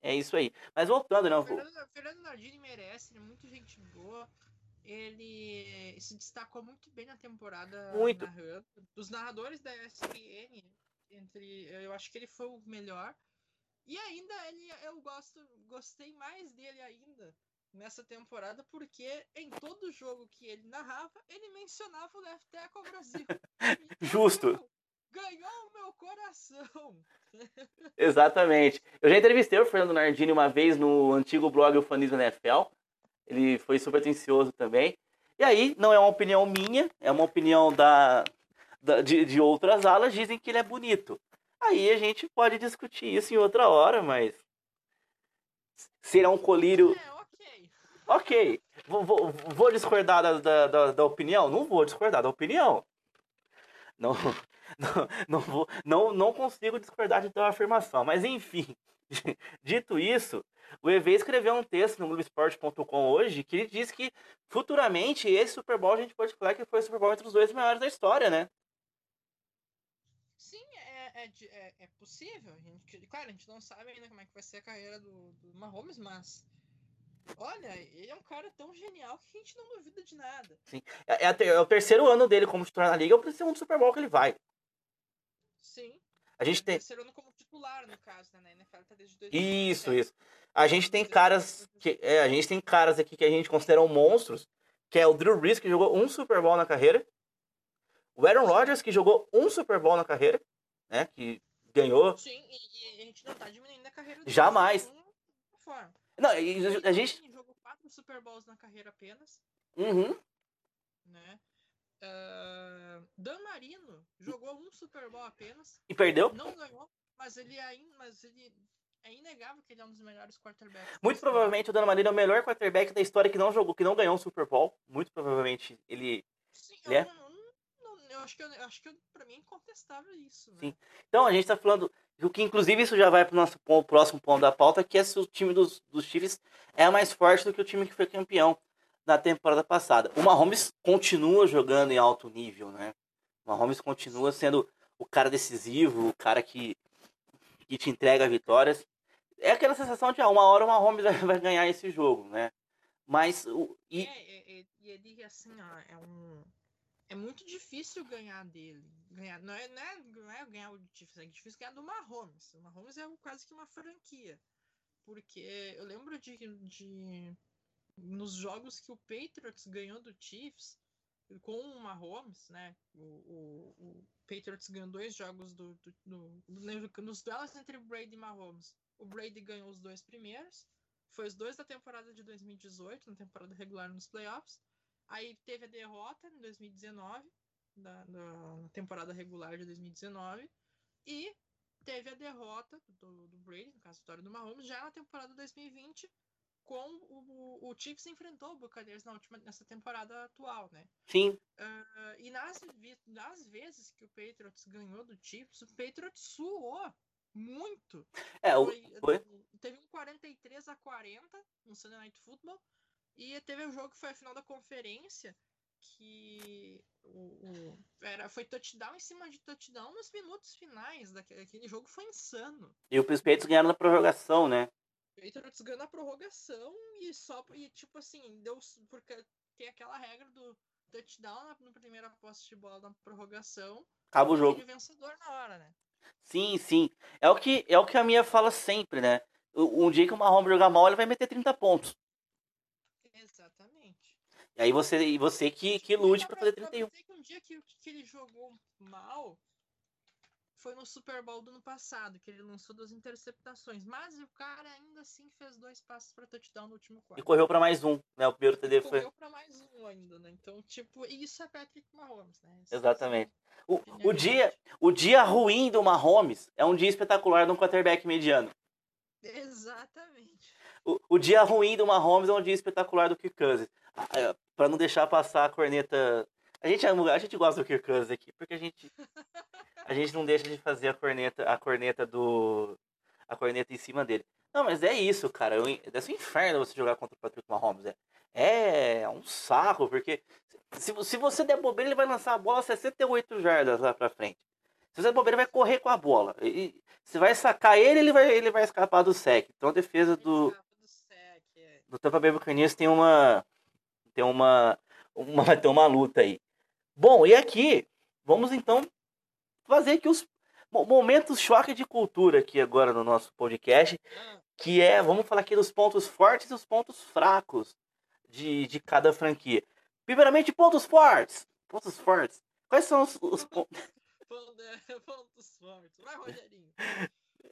é isso aí. Mas voltando, né? O Fernando, Fernando Nardini merece, ele é muito gente boa. Ele se destacou muito bem na temporada muito. narrando. Dos narradores da ESPN, entre, eu acho que ele foi o melhor. E ainda ele, eu gosto, gostei mais dele ainda nessa temporada, porque em todo jogo que ele narrava, ele mencionava o Left Tackle Brasil. Então, Justo. Ganhou o meu coração. Exatamente. Eu já entrevistei o Fernando Nardini uma vez no antigo blog Ufanismo NFL. Ele foi super atencioso também. E aí, não é uma opinião minha, é uma opinião da, da de, de outras alas, dizem que ele é bonito. Aí a gente pode discutir isso em outra hora, mas será um colírio. É, ok. Vou, vou, vou discordar da, da, da, opinião? Não vou discordar da opinião. Não, não, não, vou, não, não consigo discordar de tua afirmação. Mas enfim, dito isso, o EV escreveu um texto no Globoesporte.com hoje que ele diz que futuramente esse Super Bowl a gente pode falar que foi o Super Bowl entre os dois maiores da história, né? é, é, é possível. A gente, claro, a gente não sabe ainda como é que vai ser a carreira do, do Mahomes, mas Olha, ele é um cara tão genial que a gente não duvida de nada. Sim. É, é, é o terceiro ano dele como titular na liga, é o segundo Super Bowl que ele vai. Sim. A gente tem. Terceiro ano como titular, no caso, né? Na NFL tá desde 2017. Isso, isso. A gente tem caras. Que, é, a gente tem caras aqui que a gente considera monstros, que é o Drew Brees, que jogou um Super Bowl na carreira. O Aaron Rodgers, que jogou um Super Bowl na carreira né? Que ganhou. Sim, e, e a gente não tá diminuindo a carreira Jamais. Forma. Não, a, gente. Jogou quatro Super Bowls na carreira apenas. Uhum. Né? Uh, Dan Marino jogou um Super Bowl apenas. E perdeu? Não ganhou, mas ele ainda. Mas ele é inegável que ele é um dos melhores quarterbacks. Muito provavelmente o Dan Marino é o melhor quarterback da história que não jogou, que não ganhou um Super Bowl. Muito provavelmente ele. Sim, ele é acho que, eu, acho que pra mim é incontestável isso. Né? Sim. Então a gente tá falando. O que inclusive isso já vai pro nosso próximo ponto da pauta, que é se o time dos, dos Chiefs é mais forte do que o time que foi campeão na temporada passada. O Mahomes continua jogando em alto nível, né? O Mahomes continua sendo o cara decisivo, o cara que, que te entrega vitórias. É aquela sensação de ah, uma hora o Mahomes vai ganhar esse jogo, né? Mas o. E... É, é, é, ele assim, ó, é um é muito difícil ganhar dele. Ganhar, não, é, não, é, não é ganhar o difícil, é difícil ganhar do Mahomes. O Mahomes é quase que uma franquia. Porque eu lembro de, de nos jogos que o Patriots ganhou do Chiefs com o Mahomes, né? O, o, o Patriots ganhou dois jogos do, do, do, do, nos duelos entre Brady e Mahomes. O Brady ganhou os dois primeiros. Foi os dois da temporada de 2018, na temporada regular nos playoffs. Aí teve a derrota em 2019, da, da temporada regular de 2019, e teve a derrota do, do Brady, no caso a vitória do Mahomes, já na temporada 2020, com o, o Chiefs enfrentou o Buccaneers na última, nessa temporada atual, né? Sim. Uh, e nas, nas vezes que o Patriots ganhou do Chiefs, o Patriots suou muito. É, o, foi, Teve um 43 53 a 40 no Sunday Night Football. E teve um jogo que foi a final da conferência, que o, o, era, foi touchdown em cima de touchdown nos minutos finais daquele aquele jogo foi insano. E o Patriots ganharam na prorrogação, né? O Patriots ganhou na prorrogação e só e tipo assim, deu porque tem aquela regra do touchdown na, no primeira posse de bola na prorrogação. Acaba o jogo. vencedor na hora, né? Sim, sim. É o que é o que a minha fala sempre, né? Um dia que o Mahomes jogar mal, ele vai meter 30 pontos. E aí você, e você que, que lute pra fazer 31. Pra que um dia que, que ele jogou mal foi no Super Bowl do ano passado, que ele lançou duas interceptações. Mas o cara ainda assim fez dois passos pra touchdown no último quarto. E correu pra mais um, né? O primeiro TD foi. Correu pra mais um ainda, né? Então, tipo, isso é Patrick Mahomes, né? Isso Exatamente. O, o, dia, o dia ruim do Mahomes é um dia espetacular de um quarterback mediano. Exatamente. O, o dia ruim do Mahomes é um dia espetacular do Kirk Cousins. Ah, é, para não deixar passar a corneta. A gente, a gente gosta do Kirk Cousins aqui, porque a gente. A gente não deixa de fazer a corneta, a corneta do. A corneta em cima dele. Não, mas é isso, cara. Deve ser um inferno você jogar contra o Patrick Mahomes. É, é um saco, porque se, se você der bobeira, ele vai lançar a bola 68 jardas lá pra frente. Se você der bobeira, ele vai correr com a bola. E, se vai sacar ele, ele vai, ele vai escapar do sec. Então a defesa do. É. Do Tampa Bay Buccaneers tem uma ter uma, uma, vai ter uma luta aí. Bom, e aqui, vamos então fazer aqui os momentos choque de cultura aqui agora no nosso podcast, que é, vamos falar aqui dos pontos fortes e os pontos fracos de, de cada franquia. Primeiramente, pontos fortes. Pontos fortes. Quais são os, os pontos... pontos fortes. Vai, Rogerinho.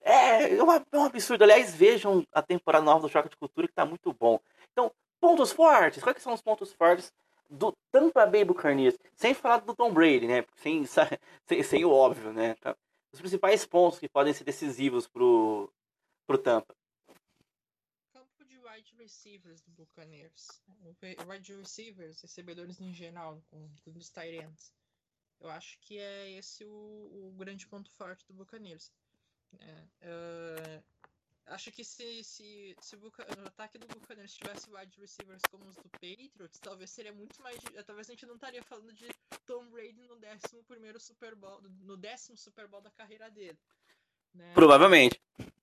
É, é, é um absurdo. Aliás, vejam a temporada nova do Choque de Cultura, que tá muito bom. Então, Pontos fortes. Quais são os pontos fortes do Tampa Bay Buccaneers? Sem falar do Tom Brady, né? Sem, sem, sem o óbvio, né? Tá? Os principais pontos que podem ser decisivos pro, pro Tampa. Campo de wide receivers do Buccaneers. Wide receivers, recebedores em geral, com, com os Tyrants. Eu acho que é esse o, o grande ponto forte do Buccaneers. É, uh, Acho que se, se, se o, ataque do Buccaneers tivesse wide receivers como os do Patriots, talvez seria muito mais. Talvez a gente não estaria falando de Tom Brady no 11 Super Bowl, no décimo Super Bowl da carreira dele. Né? Provavelmente.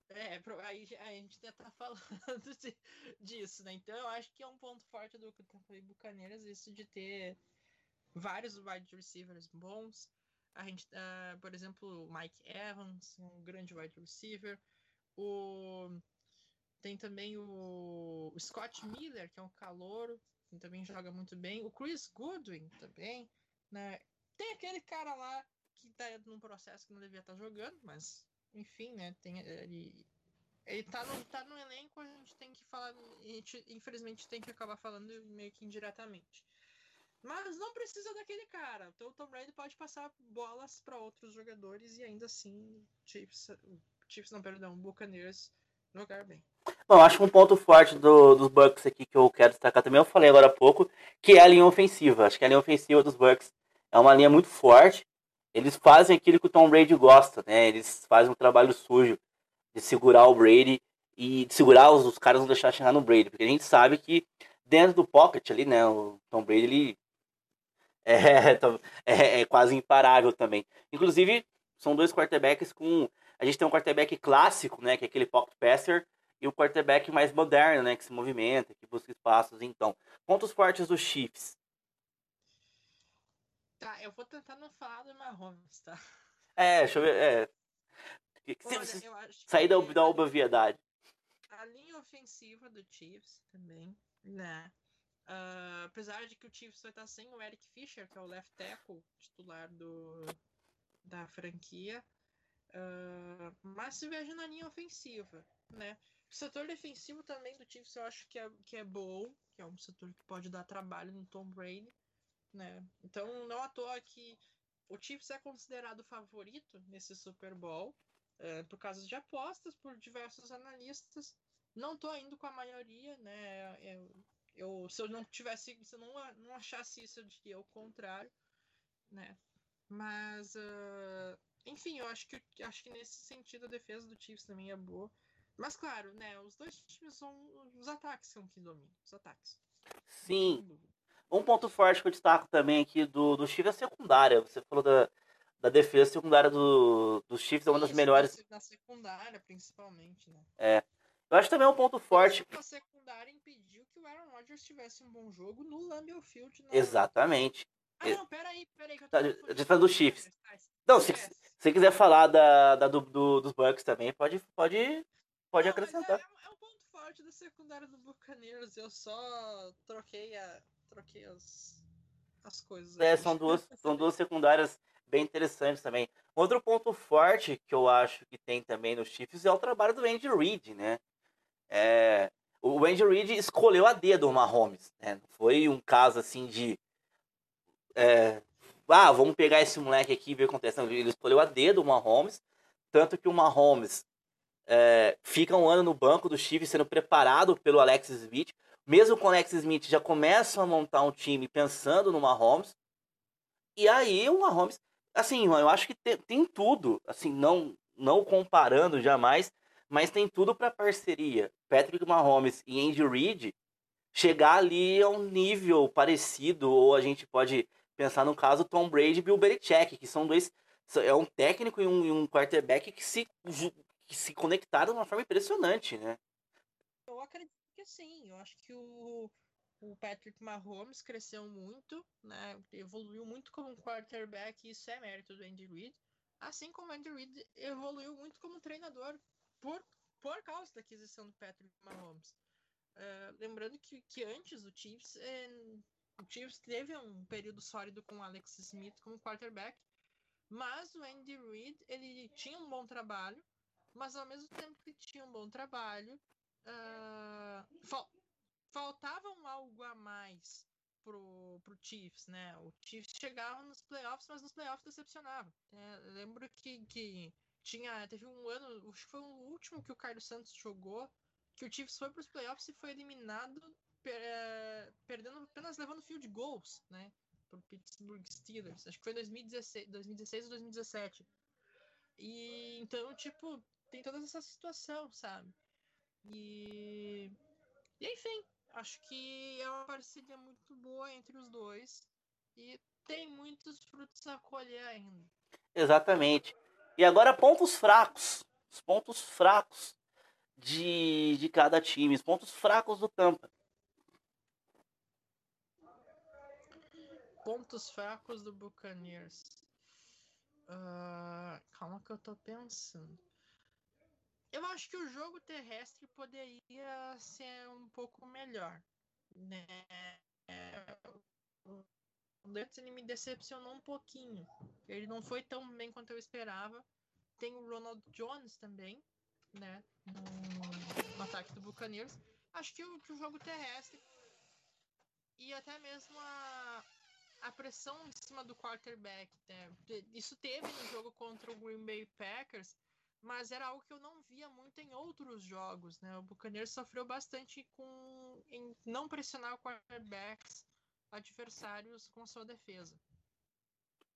É, aí a gente já tá falando de, disso, né? Então eu acho que é um ponto forte do Buccaneers isso de ter vários wide receivers bons. A gente, uh, por exemplo, o Mike Evans, um grande wide receiver. O... Tem também o... o Scott Miller, que é um calouro, que também joga muito bem. O Chris Goodwin também, né? Tem aquele cara lá que tá num processo que não devia estar tá jogando, mas enfim, né? Tem, ele, ele tá no, tá no elenco, a gente tem que falar. A gente, infelizmente, tem que acabar falando meio que indiretamente. Mas não precisa daquele cara. Então o Tom Brady pode passar bolas para outros jogadores e ainda assim Chiefs, Chiefs, não, perdão, Buccaneers jogar bem. Bom, acho que um ponto forte do, dos Bucks aqui que eu quero destacar também, eu falei agora há pouco, que é a linha ofensiva. Acho que a linha ofensiva dos Bucks é uma linha muito forte. Eles fazem aquilo que o Tom Brady gosta, né? Eles fazem um trabalho sujo de segurar o Brady e de segurar os, os caras não deixar chegar no Brady, porque a gente sabe que dentro do pocket ali, né, o Tom Brady ele é, é, é quase imparável também. Inclusive, são dois quarterbacks com a gente tem um quarterback clássico, né, que é aquele pocket passer, e o quarterback mais moderno, né, que se movimenta, que busca espaços. Então, pontos fortes dos Chiefs. Tá, eu vou tentar não falar do Mahomes, tá? É, deixa eu ver. É. Olha, eu sair da, da obviedade. A linha ofensiva do Chiefs também, né? Uh, apesar de que o Chiefs vai estar sem o Eric Fischer, que é o left tackle titular do, da franquia. Uh, mas se veja na linha ofensiva, né? O setor defensivo também do Chiefs eu acho que é, que é bom, que é um setor que pode dar trabalho no Tom Brady, né? Então não à toa que o Chiefs é considerado favorito nesse Super Bowl uh, por causa de apostas por diversos analistas. Não tô indo com a maioria, né? Eu, eu, se eu não tivesse, se eu não, não achasse isso, eu diria o contrário, né? Mas uh, enfim, eu acho que, acho que nesse sentido a defesa do Chiefs também é boa. Mas claro, né? Os dois times são. Os ataques são que dominam. Os ataques. Sim. Um ponto forte que eu destaco também aqui do, do Chiefs é a secundária. Você falou da, da defesa secundária do, do Chiefs, é uma das Isso, melhores. Na secundária, principalmente, né? É. Eu acho também um ponto forte. A secundária impediu que o Aaron Rodgers tivesse um bom jogo no Lambeau Field. Exatamente. Ah, não, peraí, peraí. Que eu Tá, tô confundindo de falando do Chiefs. Tá? Não, se, se você quiser falar da, da do, do- dos Bucks também, pode, pode, pode Não, mas acrescentar. É, é um ponto forte da secundária do Buccaneers. Eu só troquei a. Troquei as. As coisas. É, são duas, são duas secundárias bem interessantes também. Outro ponto forte que eu acho que tem também nos Chiefs é o trabalho do Andy Reid, né? É, o Andy Reid escolheu a dedo o Mahomes, né? Não foi um caso assim de é, ah, vamos pegar esse moleque aqui e ver o que acontece. Ele escolheu a dedo o Mahomes, tanto que o Mahomes é, fica um ano no banco do Chiefs sendo preparado pelo Alex Smith. Mesmo com o Alex Smith, já começam a montar um time pensando no Mahomes. E aí o Mahomes, assim, eu acho que tem, tem tudo, assim, não não comparando jamais, mas tem tudo para parceria. Patrick Mahomes e Andy Reid chegar ali a um nível parecido, ou a gente pode pensar no caso Tom Brady e Bill Belichick, que são dois é um técnico e um, e um quarterback que se que se conectaram de uma forma impressionante, né? Eu acredito que sim. Eu acho que o, o Patrick Mahomes cresceu muito, né? Evoluiu muito como quarterback, e isso é mérito do Andy Reid. Assim como o Andy Reid evoluiu muito como treinador por, por causa da aquisição do Patrick Mahomes. Eh, lembrando que, que antes o Chiefs, eh, o Chiefs teve um período sólido com o Alex Smith como quarterback, mas o Andy Reid ele tinha um bom trabalho, mas ao mesmo tempo que tinha um bom trabalho, ah, fal- faltava um algo a mais pro, pro Chiefs, né? O Chiefs chegava nos playoffs, mas nos playoffs decepcionava. Eu lembro que, que tinha, teve um ano, acho que foi o último que o Carlos Santos jogou, que o Chiefs foi pros playoffs e foi eliminado, per- eh, perdendo apenas levando field goals, né? Pro Pittsburgh Steelers. Acho que foi 2016, 2016 ou 2017. E então, tipo, tem toda essa situação, sabe? E, e enfim, acho que é uma parceria muito boa entre os dois e tem muitos frutos a colher ainda. Exatamente. E agora pontos fracos. Os pontos fracos de, de cada time. Os pontos fracos do Tampa. Pontos fracos do Buccaneers. Ah, calma que eu tô pensando. Eu acho que o jogo terrestre poderia ser um pouco melhor, né? O Lutz me decepcionou um pouquinho. Ele não foi tão bem quanto eu esperava. Tem o Ronald Jones também, né? No, no ataque do Buccaneers. Acho que o, que o jogo terrestre e até mesmo a, a pressão em cima do quarterback. Né? Isso teve no jogo contra o Green Bay Packers, mas era algo que eu não via muito em outros jogos. Né? O Buccaneers sofreu bastante com em não pressionar quarterbacks adversários com sua defesa.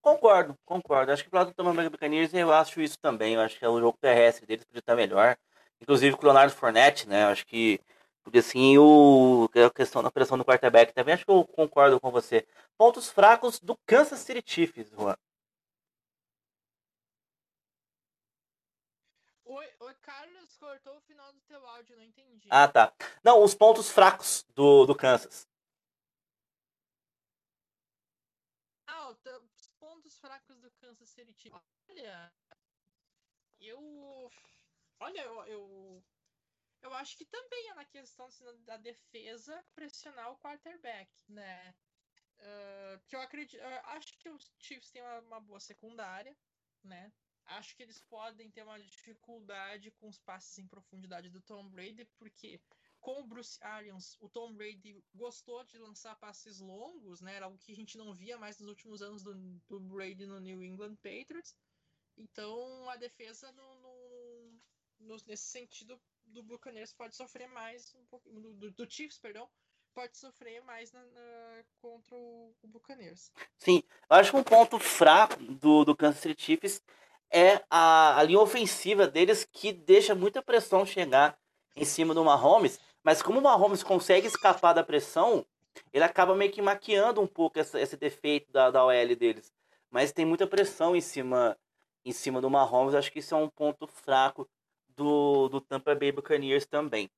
Concordo, concordo. Acho que pro lado do Tampa Bay Buccaneers eu acho isso também. Eu acho que o jogo terrestre deles podia estar melhor. Inclusive com o Leonardo Fournette, né? Eu acho que porque assim o a questão da pressão do quarterback também acho que eu concordo com você. Pontos fracos do Kansas City Chiefs, Juan. Oi, oi, Carlos, cortou o final do teu áudio, não entendi. Ah, tá. Não, os pontos fracos do, do Kansas. Ah, os pontos fracos do Kansas City Chiefs. Olha, eu. Olha, eu, eu. Eu acho que também é na questão assim, da defesa pressionar o quarterback, né? Ah, que eu acredito. eu acho que os Chiefs têm uma, uma boa secundária, né? Acho que eles podem ter uma dificuldade com os passes em profundidade do Tom Brady, porque com o Bruce Arians, o Tom Brady gostou de lançar passes longos, né? Era algo que a gente não via mais nos últimos anos do, do Brady no New England Patriots. Então a defesa no, no- no- nesse sentido do Buccaneers pode sofrer mais um do- do Chiefs, perdão, pode sofrer mais na- na- contra o, o Buccaneers. Sim, eu acho que um ponto fraco do, do Kansas City Chiefs é a, a linha ofensiva deles que deixa muita pressão chegar em cima do Mahomes. Mas como o Mahomes consegue escapar da pressão, ele acaba meio que maquiando um pouco essa, esse defeito da, da OL deles. Mas tem muita pressão em cima, em cima do Mahomes. Acho que isso é um ponto fraco do, do Tampa Bay Buccaneers também.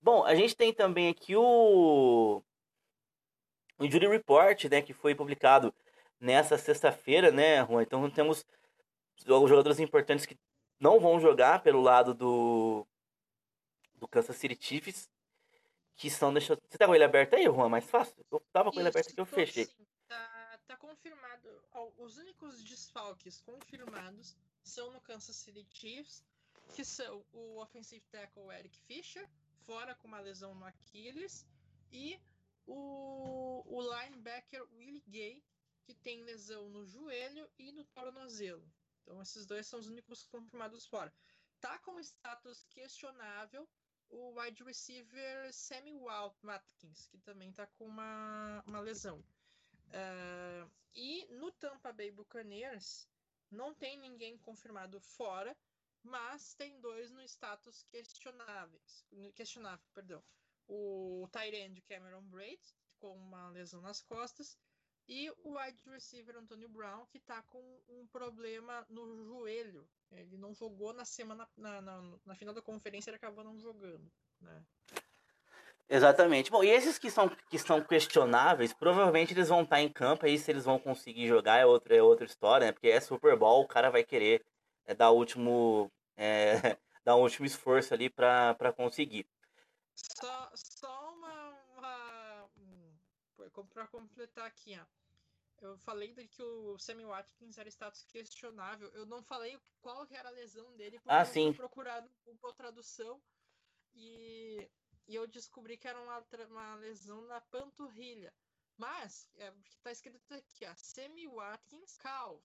Bom, a gente tem também aqui o, o Injury Report, né, que foi publicado nessa sexta-feira, né, Juan? Então temos os jogadores importantes que não vão jogar pelo lado do, do Kansas City Chiefs, que são. Deixa, você tá com ele aberto aí, Juan? Mais fácil? Eu tava com ele aberto aqui, eu fechei. Sim, tá, tá confirmado. Os únicos desfalques confirmados são no Kansas City Chiefs, que são o offensive tackle Eric Fischer, fora com uma lesão no Aquiles, e o, o linebacker Willie Gay, que tem lesão no joelho e no tornozelo. Então esses dois são os únicos confirmados fora. Tá com status questionável o wide receiver Sammy Watkins, que também tá com uma, uma lesão. Uh, e no Tampa Bay Buccaneers não tem ninguém confirmado fora, mas tem dois no status questionáveis, questionável, perdão. O Tyrande Cameron Braid, com uma lesão nas costas, e o wide receiver Antonio Brown, que está com um problema no joelho. Ele não jogou na semana, na, na, na final da conferência, ele acabou não jogando. Né? Exatamente. Bom, e esses que são, que são questionáveis, provavelmente eles vão estar tá em campo, aí se eles vão conseguir jogar é outra, é outra história, né? Porque é Super Bowl, o cara vai querer é, dar o último. É, dar um último esforço ali para conseguir. Só, só uma, uma para completar aqui, ó. Eu falei que o Sammy Watkins era status questionável. Eu não falei qual era a lesão dele, porque ah, eu sim. procurado uma tradução e, e eu descobri que era uma, uma lesão na panturrilha. Mas, é, porque tá escrito aqui, ó, Sammy Watkins calf,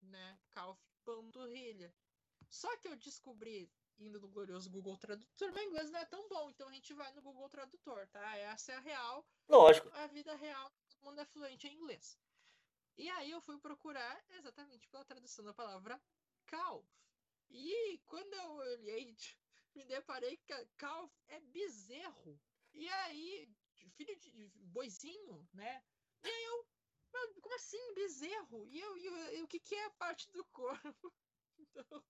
né? Calf panturrilha. Só que eu descobri indo no glorioso Google Tradutor, meu inglês não é tão bom, então a gente vai no Google Tradutor, tá? Essa é a real. Lógico. A vida real, todo mundo é fluente em inglês. E aí eu fui procurar exatamente pela tradução da palavra calf. E quando eu olhei, me deparei que calf é bezerro. E aí, filho de boizinho, né? E aí eu, como assim bezerro? E eu, e, e o que, que é parte do corpo? Então,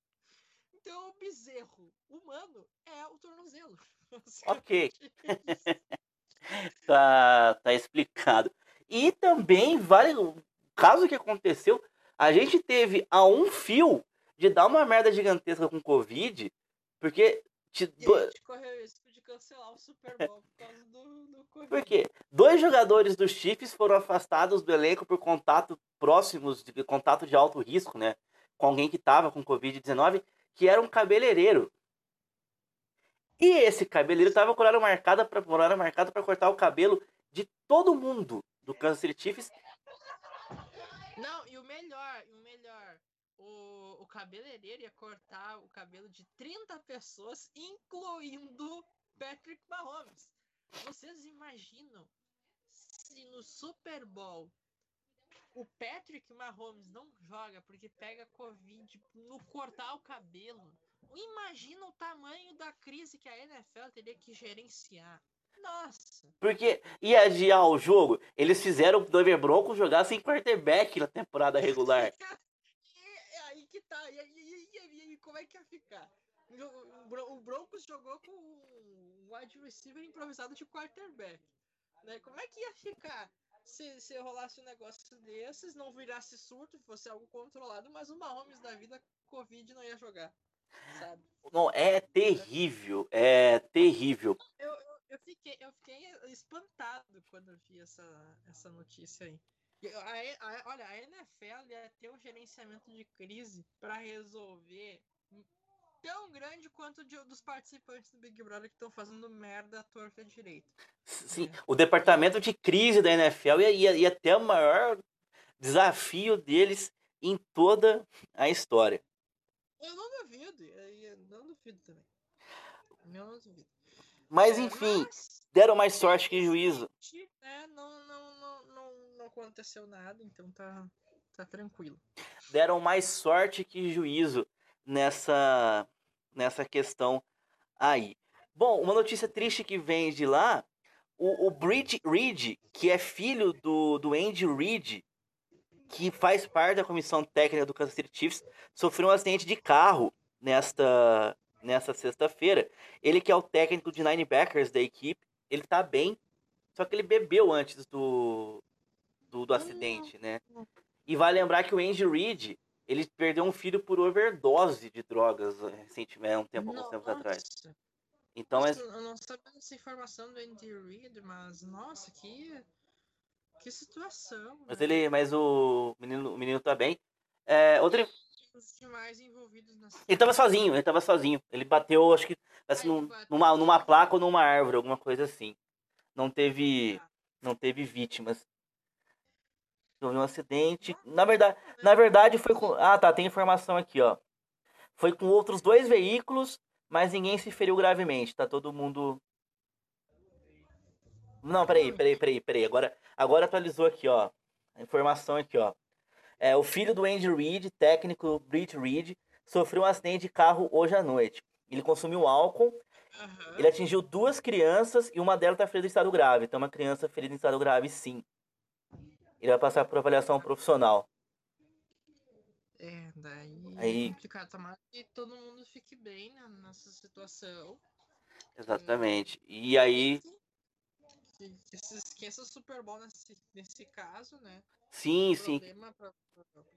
então, o bezerro humano é o tornozelo. Ok. tá, tá explicado. E também vale o caso que aconteceu, a gente teve a um fio de dar uma merda gigantesca com Covid, porque. Te do... a gente correu risco de cancelar o Super Bowl por causa do, do Covid. Por quê? Dois jogadores dos Chiefs foram afastados do elenco por contato próximos, de contato de alto risco, né? Com alguém que tava com Covid-19 que era um cabeleireiro. E esse cabeleireiro estava com horário marcado para horário marcado para cortar o cabelo de todo mundo do Kansas City Chiefs. Não, e o melhor, o melhor, o, o cabeleireiro ia cortar o cabelo de 30 pessoas, incluindo Patrick Mahomes. Vocês imaginam se no Super Bowl o Patrick Mahomes não joga porque pega Covid no cortar o cabelo. Imagina o tamanho da crise que a NFL teria que gerenciar. Nossa! Porque ia adiar o jogo, eles fizeram o Denver Broncos jogar sem quarterback na temporada regular. e, aí que tá. E, e, e, e, como é que ia ficar? O Broncos jogou com um wide receiver improvisado de quarterback. Né? Como é que ia ficar? Se, se rolasse um negócio desses, não virasse surto, fosse algo controlado, mas o Mahomes da vida, Covid não ia jogar. Sabe? Não, é terrível, é terrível. Eu, eu, eu, fiquei, eu fiquei espantado quando vi essa, essa notícia aí. A, a, olha, a NFL ia ter um gerenciamento de crise para resolver tão grande quanto de, dos participantes do Big Brother que estão fazendo merda à torta direito. Sim, é. o departamento de crise da NFL ia, ia, ia ter o maior desafio deles em toda a história. Eu não duvido, eu não duvido também. Eu não duvido. Mas é, enfim, mas, deram mais sorte que juízo. É, não, não, não, não, não aconteceu nada, então tá, tá tranquilo. deram mais sorte que juízo nessa, nessa questão aí. Bom, uma notícia triste que vem de lá, o, o Bridge Reed, que é filho do, do Andy Reid, que faz parte da comissão técnica do Kansas City Chiefs, sofreu um acidente de carro nesta, nesta sexta-feira. Ele que é o técnico de linebackers da equipe, ele tá bem, só que ele bebeu antes do, do, do acidente, né? E vai lembrar que o Andy Reid, ele perdeu um filho por overdose de drogas eh, recentemente, um tempo, alguns tempos atrás. Então nossa, é. Eu não sabia dessa informação do Andy Reid, mas nossa, que. Que situação. Mas né? ele. Mas o menino, o menino tá bem. É, outra. Ele tava sozinho, ele tava sozinho. Ele bateu, acho que assim, Ah, num- numa, numa placa ou numa árvore, alguma coisa assim. Não teve. Ah. Não teve vítimas. Houve um acidente. Na verdade, na verdade foi com. Ah, tá, tem informação aqui, ó. Foi com outros dois veículos, mas ninguém se feriu gravemente. Tá todo mundo. Não, peraí, peraí, peraí, peraí. Agora, agora atualizou aqui, ó. A informação aqui, ó. É, o filho do Andy Reid, técnico Britt Reid, sofreu um acidente de carro hoje à noite. Ele consumiu álcool, Aham. ele atingiu duas crianças e uma delas está ferida em estado grave. Então, uma criança ferida em estado grave, sim. Ele vai passar por avaliação profissional. É, daí Aí- é complicado. Tomara que todo mundo fique bem né, nessa situação. Exatamente. E aí, Que, que se esqueça o Super Bowl nesse, nesse caso, né? sim, sim. Problema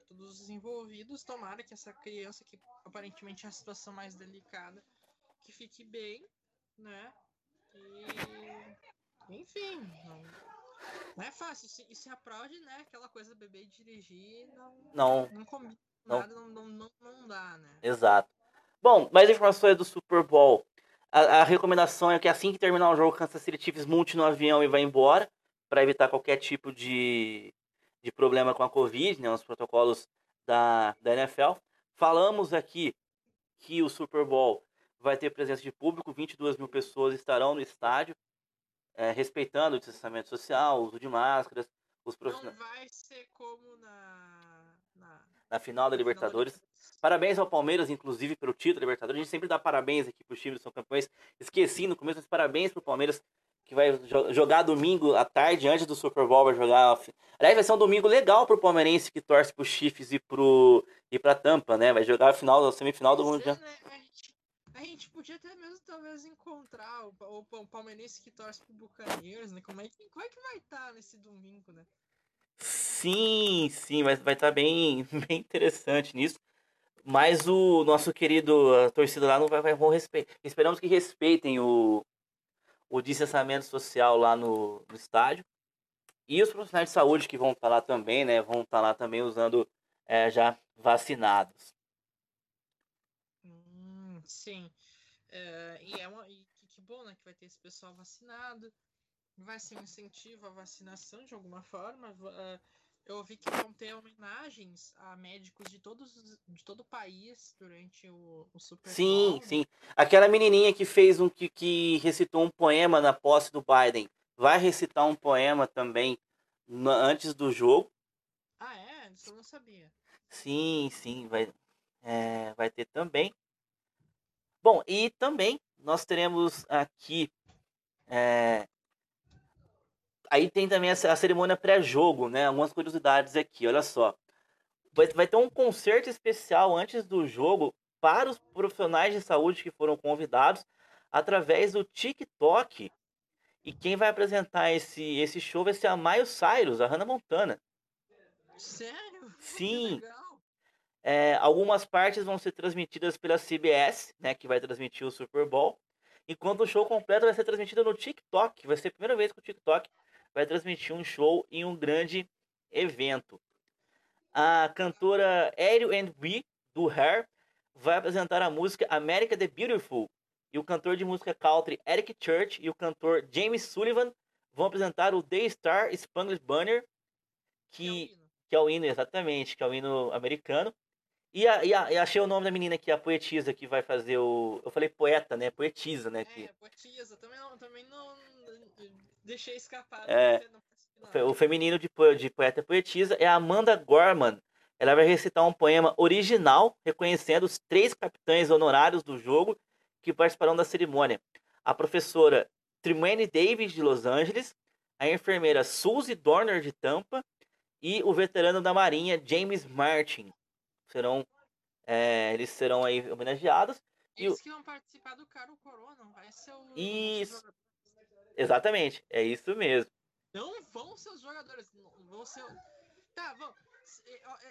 todos os envolvidos. Tomara que essa criança, que aparentemente é a situação mais delicada, que fique bem, né? E. Enfim. Não, não é fácil. Isso, isso é apraude, né? Aquela coisa beber e dirigir não, Não, não combina com Não. nada, não, não, não, dá, né? exato. Bom, mais informações do Super Bowl. A, a recomendação é que assim que terminar o jogo, Kansas City Chiefs monte no avião e vá embora, para evitar qualquer tipo de, de problema com a Covid, né, os protocolos da, da NFL. Falamos aqui que o Super Bowl vai ter presença de público, 22 mil pessoas estarão no estádio, eh, respeitando o distanciamento social, o uso de máscaras, os Não profissionais. vai ser como na. na Na final da Libertadores. Parabéns ao Palmeiras, inclusive, pelo título da Libertadores. A gente sempre dá parabéns aqui pro time, são campeões. Esqueci no começo, mas parabéns pro Palmeiras, que vai jo- jogar domingo à tarde, antes do Super Bowl, vai jogar... Aliás, vai ser um domingo legal pro palmeirense que torce pro Chiefs e, pro... e pra Tampa, né? Vai jogar a final, a semifinal do Mundial. é, né? A, gente, podia até mesmo talvez encontrar o, o, o palmeirense que torce pro Buccaneers, né? Como é que, como é que vai estar nesse domingo, né? Sim, sim, mas vai estar bem, bem interessante nisso. Mas o nosso querido a torcida lá não vai, vai vão respeitar. Esperamos que respeitem o, o distanciamento social lá no, no estádio. E os profissionais de saúde que vão estar lá também, né? Vão estar lá também usando é, já vacinados. Sim. É, e é uma, e que, que bom, né? Que vai ter esse pessoal vacinado. Vai ser um incentivo à vacinação de alguma forma. ah, eu ouvi que vão ter homenagens a médicos de, todos, os- de todo o país durante o, o Super Sim, Bowl, sim. Aquela menininha que fez um que, que recitou um poema na posse do Biden vai recitar um poema também na- antes do jogo. Ah, é? Isso eu não sabia. Sim, sim, vai, é, vai ter também. Bom, e também nós teremos aqui. é, aí tem também a, ce- a cerimônia pré-jogo, né? Algumas curiosidades aqui, olha só. Vai, ter um concerto especial antes do jogo para os profissionais de saúde que foram convidados através do TikTok. E quem vai apresentar esse, esse show vai ser a Maio Cyrus, a Hannah Montana. Sério? Sim. É, algumas partes vão ser transmitidas pela CBS, né, que vai transmitir o Super Bowl, enquanto o show completo vai ser transmitido no TikTok. Vai ser a primeira vez que o TikTok vai transmitir um show em um grande evento. A cantora Ariel and B, do Hair, vai apresentar a música America the Beautiful. E o cantor de música country Eric Church e o cantor James Sullivan vão apresentar o The Star Spangled Banner, Que é que é o hino, exatamente, que é o hino americano. E, a, e, a, e achei o nome da menina aqui, a poetisa que vai fazer o. Eu falei poeta, né? Poetisa, né? Que, É, poetisa, também não, também não deixei escapar. É, não o feminino de, de poeta poetisa é a Amanda Gorman, ela vai recitar um poema original reconhecendo os três capitães honorários do jogo que participarão da cerimônia. A professora Tremaine Davis, de Los Angeles, a enfermeira Suzy Dorner, de Tampa, e o veterano da Marinha, James Martin. Serão, é, eles serão aí homenageados. Eles que vão participar do Caro Coroa, não vai ser o. Isso. Exatamente, é isso mesmo. Não vão ser os jogadores, vão ser. Tá, vamos.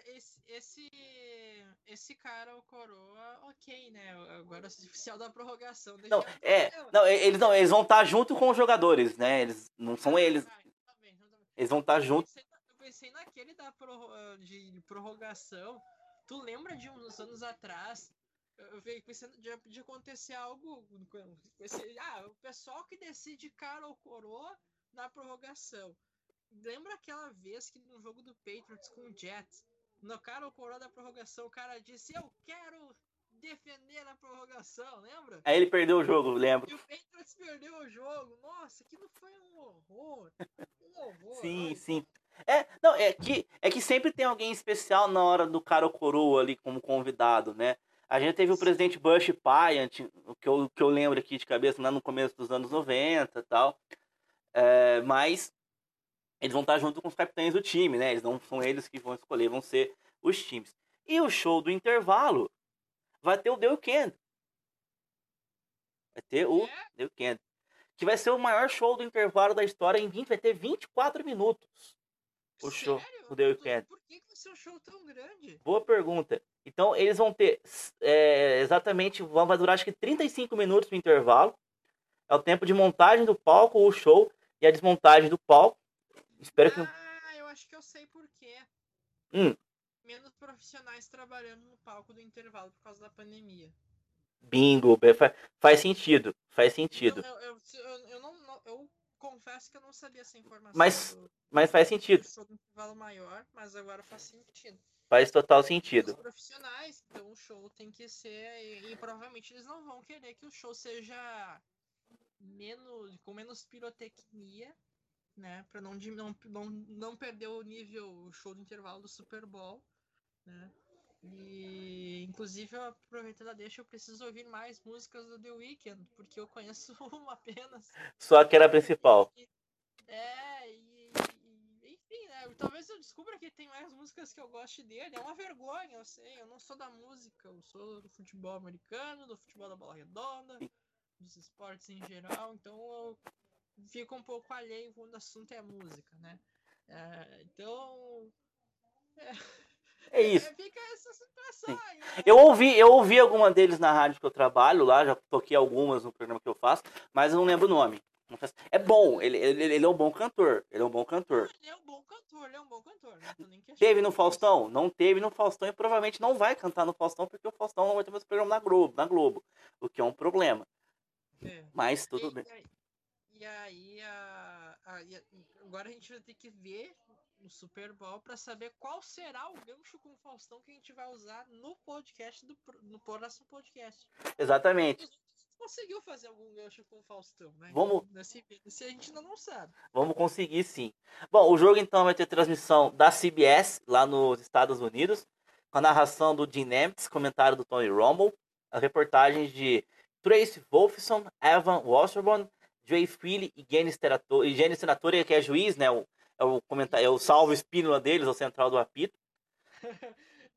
Esse, esse, esse cara, o Coroa, ok, né? Agora o oficial da prorrogação. Não, é, não, eles não, eles vão estar tá junto com os jogadores, né? Eles não são ah, eles. Tá, bem, tá bem. Eles vão estar junto. Eu pensei naquele da de prorrogação. Tu lembra de uns anos atrás eu pensando de, de acontecer algo. Esse, ah, o pessoal que decide cara ou coroa na prorrogação. Lembra aquela vez que no jogo do Patriots com o Jets, no cara ou coroa da prorrogação, o cara disse: Eu quero defender a prorrogação, lembra? Aí ele perdeu o jogo, lembro. E o Patriots perdeu o jogo. Nossa, aquilo foi um horror. Um horror. sim, sim. É, não, é que, é que sempre tem alguém especial na hora do cara ou coroa ali como convidado, né? A gente teve o presidente Bush pai, o que eu, que eu lembro aqui de cabeça, lá no começo dos anos 90 e tal. É, mas eles vão estar junto com os capitães do time, né? Eles não são eles que vão escolher, vão ser os times. E o show do intervalo vai ter o The Weeknd. Vai ter o é? The Weeknd. Que vai ser o maior show do intervalo da história em 20, vai ter 24 minutos. O Sério? show do The Weeknd. Por que, que vai ser um show tão grande? Boa pergunta. Então eles vão ter é, exatamente, vai durar acho que 35 minutos no intervalo. É o tempo de montagem do palco, o show e a desmontagem do palco. Espero que. Ah, eu acho que eu sei por quê. Hum. Menos profissionais trabalhando no palco do intervalo por causa da pandemia. Bingo, faz sentido, faz sentido. Eu, eu, eu, eu não, não, eu confesso que eu não sabia essa informação. Mas, do, mas faz sentido. Do show do intervalo maior, mas agora faz sentido. Faz total sentido. Os profissionais, então o show tem que ser. E, e, provavelmente eles não vão querer que o show seja menos. com menos pirotecnia, né? Pra não, não, não, não perder o nível, o show do intervalo do Super Bowl, né? E inclusive aproveitando a deixa, eu preciso ouvir mais músicas do The Weeknd, porque eu conheço uma apenas. Só que era a principal. É, e talvez eu descubra que tem mais músicas que eu goste dele. É uma vergonha, eu sei. Eu não sou da música, eu sou do futebol americano, do futebol da bola redonda, dos esportes em geral. Então eu fico um pouco alheio quando o assunto é música, né? É, então. É, é isso. É, fica essa situação aí. Né? Eu ouvi, eu ouvi alguma deles na rádio que eu trabalho lá, já toquei algumas no programa que eu faço, mas eu não lembro o nome. É bom, ele, ele, ele é um bom cantor. Ele é um bom cantor. Ele é um bom cantor, ele é um bom cantor. Teve no Faustão? Não teve no Faustão e provavelmente não vai cantar no Faustão porque o Faustão não vai ter mais programa na Globo, na Globo o que é um problema. É. Mas tudo e, bem. E aí, a, a, agora a gente vai ter que ver no Super Bowl para saber qual será o gancho com o Faustão que a gente vai usar no podcast do no próximo podcast. Exatamente conseguiu fazer algum gancho com o Faustão, né? Vamos... Nesse, se a gente ainda não sabe. Vamos conseguir sim. Bom, o jogo então vai ter transmissão da CBS lá nos Estados Unidos, com a narração do Jim Nemitz, comentário do Tony Romo, as reportagens de Trace Wolfson, Evan Wasserman, Jay Freely e Jenny Senatore, que é juiz, né? O, é o comentário, é o salvo espínola deles, o central do apito.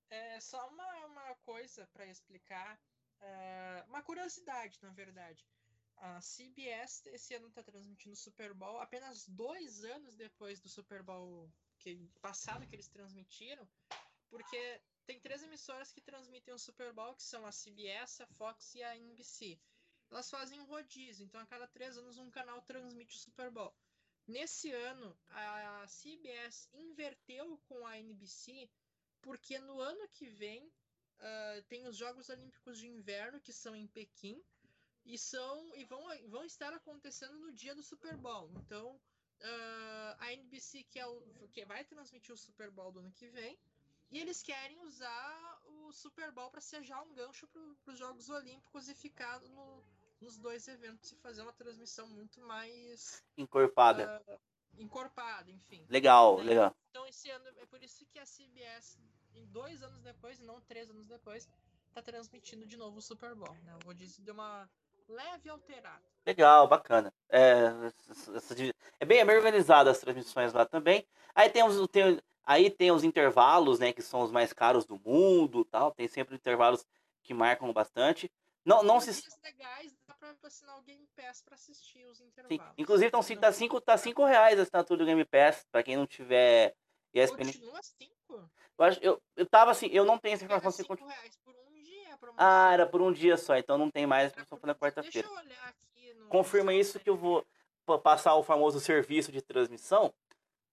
é só uma, uma coisa para explicar Uh, uma curiosidade, na verdade. A CBS esse ano está transmitindo o Super Bowl apenas dois anos depois do Super Bowl que, passado que eles transmitiram, porque tem três emissoras que transmitem o Super Bowl, que são a CBS, a Fox e a NBC. Elas fazem um rodízio, então a cada três anos um canal transmite o Super Bowl. Nesse ano, a CBS inverteu com a NBC, porque no ano que vem uh, tem os Jogos Olímpicos de Inverno, que são em Pequim, e são e vão, vão estar acontecendo no dia do Super Bowl. Então, uh, a NBC que, é o, que vai transmitir o Super Bowl do ano que vem, e eles querem usar o Super Bowl para ser já um gancho para os Jogos Olímpicos e ficar no, nos dois eventos e fazer uma transmissão muito mais encorpada. Uh, encorpada, enfim. Legal, né? legal. Então esse ano é por isso que a CBS em dois anos depois, não três anos depois, tá transmitindo de novo o Super Bowl, né? O Rodízio deu uma leve alterada. Legal, bacana. É, é bem, é bem organizada as transmissões lá também. Aí tem os, tem, aí tem os intervalos, né, que são os mais caros do mundo tal. Tem sempre intervalos que marcam bastante. Não, não se. legais, dá pra assinar o Game Pass pra assistir os intervalos. Sim. Inclusive, tão, tá 5 tá cinco reais a assinatura do Game Pass, pra quem não tiver ESPN. Continua 5? Eu, acho, eu, eu tava assim, eu não tenho essa informação. Era 5 reais por um dia, Ah, era por um dia só, então não tem mais promoção na quarta-feira. Deixa eu olhar aqui. No... Confirma isso que eu vou passar o famoso serviço de transmissão.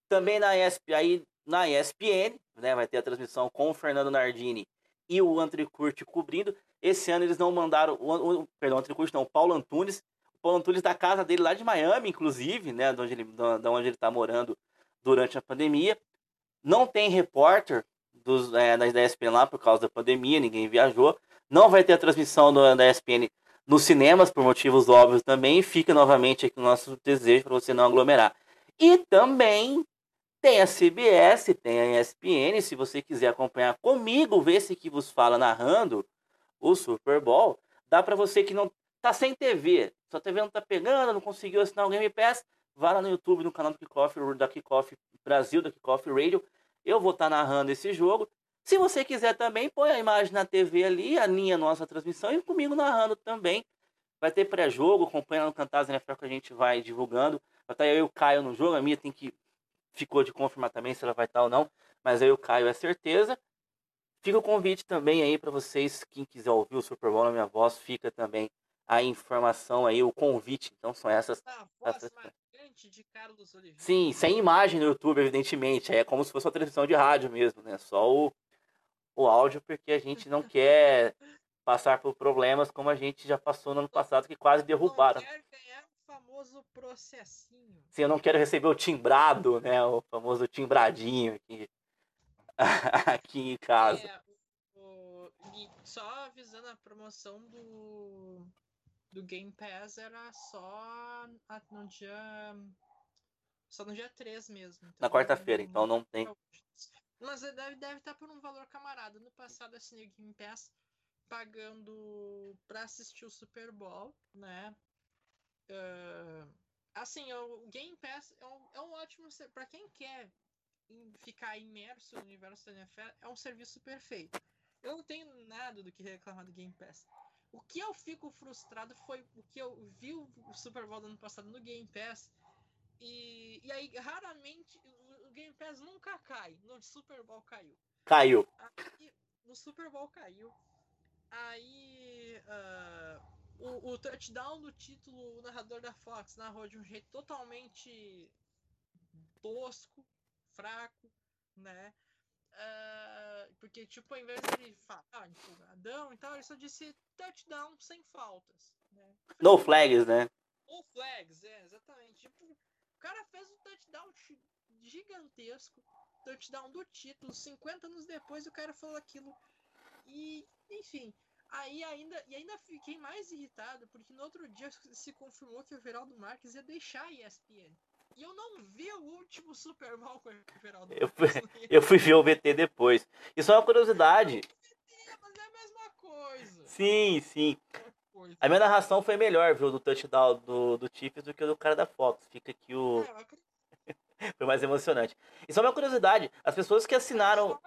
Também na ESPN, aí, na ESPN, né, vai ter a transmissão com o Fernando Nardini e o Antricurte cobrindo. Esse ano eles não mandaram, o, o, perdão, o Antricurte não, o Paulo Antunes. O Paulo Antunes da casa dele lá de Miami, inclusive, né, de onde ele, de onde ele tá morando durante a pandemia. Não tem repórter dos, é, da ESPN lá por causa da pandemia, ninguém viajou. Não vai ter a transmissão do, da ESPN nos cinemas, por motivos óbvios também. Fica novamente aqui o nosso desejo para você não aglomerar. E também tem a CBS, tem a ESPN. Se você quiser acompanhar comigo, ver se que vos fala narrando o Super Bowl, dá para você que não tá sem TV, sua TV não tá pegando, não conseguiu assinar o Game Pass, vá lá no YouTube, no canal do Kickoff, da Kickoff Brasil, da Kickoff Radio. Eu vou estar tá narrando esse jogo. Se você quiser também, põe a imagem na TV ali, alinha a nossa transmissão e comigo narrando também. Vai ter pré-jogo, acompanha no Cantadas NFL que a gente vai divulgando. Estar eu e o Caio no jogo, a minha tem que. Ficou de confirmar também se ela vai estar ou não, mas e o Caio é certeza. Fica o convite também aí para vocês, quem quiser ouvir o Super Bowl na minha voz, fica também a informação aí, o convite. Então são essas. Carlos Oliveira. Sim, sem imagem no YouTube, evidentemente. É como se fosse uma transmissão de rádio mesmo, né? Só o, o áudio, porque a gente não quer passar por problemas como a gente já passou no ano passado, que quase derrubaram. Famoso processinho. Sim, eu não quero receber o timbrado, né? O famoso timbradinho aqui, aqui em casa. É, o, só avisando a promoção do, do Game Pass era só no dia. Só no dia 3 mesmo. Então Na quarta-feira, então não tem. Mas deve, deve estar por um valor camarada. No passado assinei o Game Pass pagando para assistir o Super Bowl, né? Uh, assim, o Game Pass é um, é um ótimo para quem quer ficar imerso no universo da NFL, é um serviço perfeito. Eu não tenho nada do que reclamar do Game Pass. O que eu fico frustrado foi o que eu vi o Super Bowl do ano passado no Game Pass e, e aí raramente Game Pass nunca cai. No Super Bowl caiu. Caiu. Aí, no Super Bowl caiu. Aí uh, o, o, touchdown do título, o narrador da Fox narrou de um jeito totalmente tosco, fraco, né? Uh, porque, tipo, ao invés de ele falar ah, empolgadão e tal, ele só disse touchdown sem faltas. Né? No flags, né? No flags, é, exatamente. Tipo, o cara fez um touchdown gigantesco, touchdown do título, 50 anos depois o cara falou aquilo. E, enfim, aí ainda, e ainda fiquei mais irritado, porque no outro dia se confirmou que o Veraldo Marques ia deixar a ESPN. E eu não vi o último Super Bowl com o Veraldo eu fui, eu fui ver o VT depois. Isso é uma curiosidade. Mas é a mesma coisa. Sim, sim. A minha narração foi melhor, viu, do touchdown do, do Chiefs do que do cara da Fox. Fica aqui o. É, Foi mais emocionante. E só uma curiosidade, as pessoas que assinaram.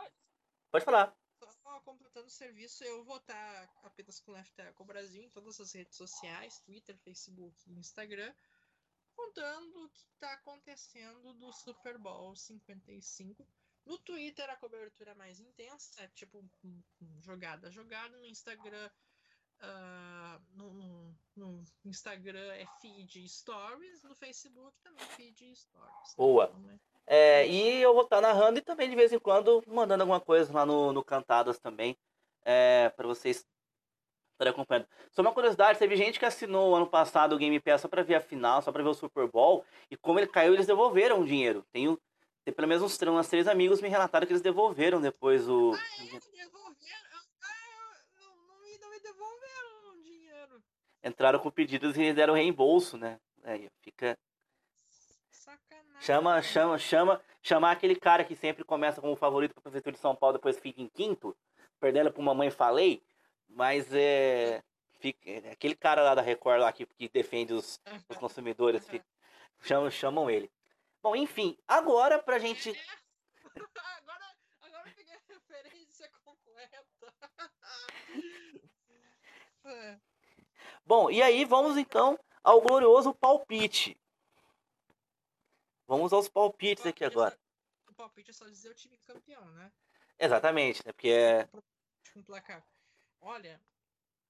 Pode falar. Serviço, eu vou estar apenas com o Left Tackle Brasil em todas as redes sociais, Twitter, Facebook e Instagram, contando o que está acontecendo do Super Bowl 55. No Twitter a cobertura é mais intensa, é tipo jogada a jogada. No Instagram Uh, no, no, Instagram é feed stories, no Facebook também feed stories. Boa. Então, né? é, e eu vou estar narrando e também de vez em quando mandando alguma coisa lá no, no Cantadas também, é, para vocês estarem acompanhando. Só uma curiosidade, teve gente que assinou ano passado o Game Pass só para ver a final, só para ver o Super Bowl, e como ele caiu, eles devolveram o dinheiro. Tenho, tem pelo menos uns, uns três amigos me relataram que eles devolveram depois o... Ah, é? Devolveram? entraram com pedidos e deram reembolso, né? Aí fica. sacanagem. Chama, chama, chama, chamar aquele cara que sempre começa como favorito para a prefeitura de São Paulo, depois fica em quinto, perdendo para mamãe falei, mas é, fica, é aquele cara lá da Record lá que, que defende os, os consumidores, fica, chamam, chamam ele. Bom, enfim, agora pra gente. agora, agora eu peguei a referência completa. É. Bom, e aí vamos então ao glorioso palpite. Vamos aos palpites aqui agora. O palpite é só dizer o time campeão, né? Exatamente, né? Porque é. Um placar. Olha,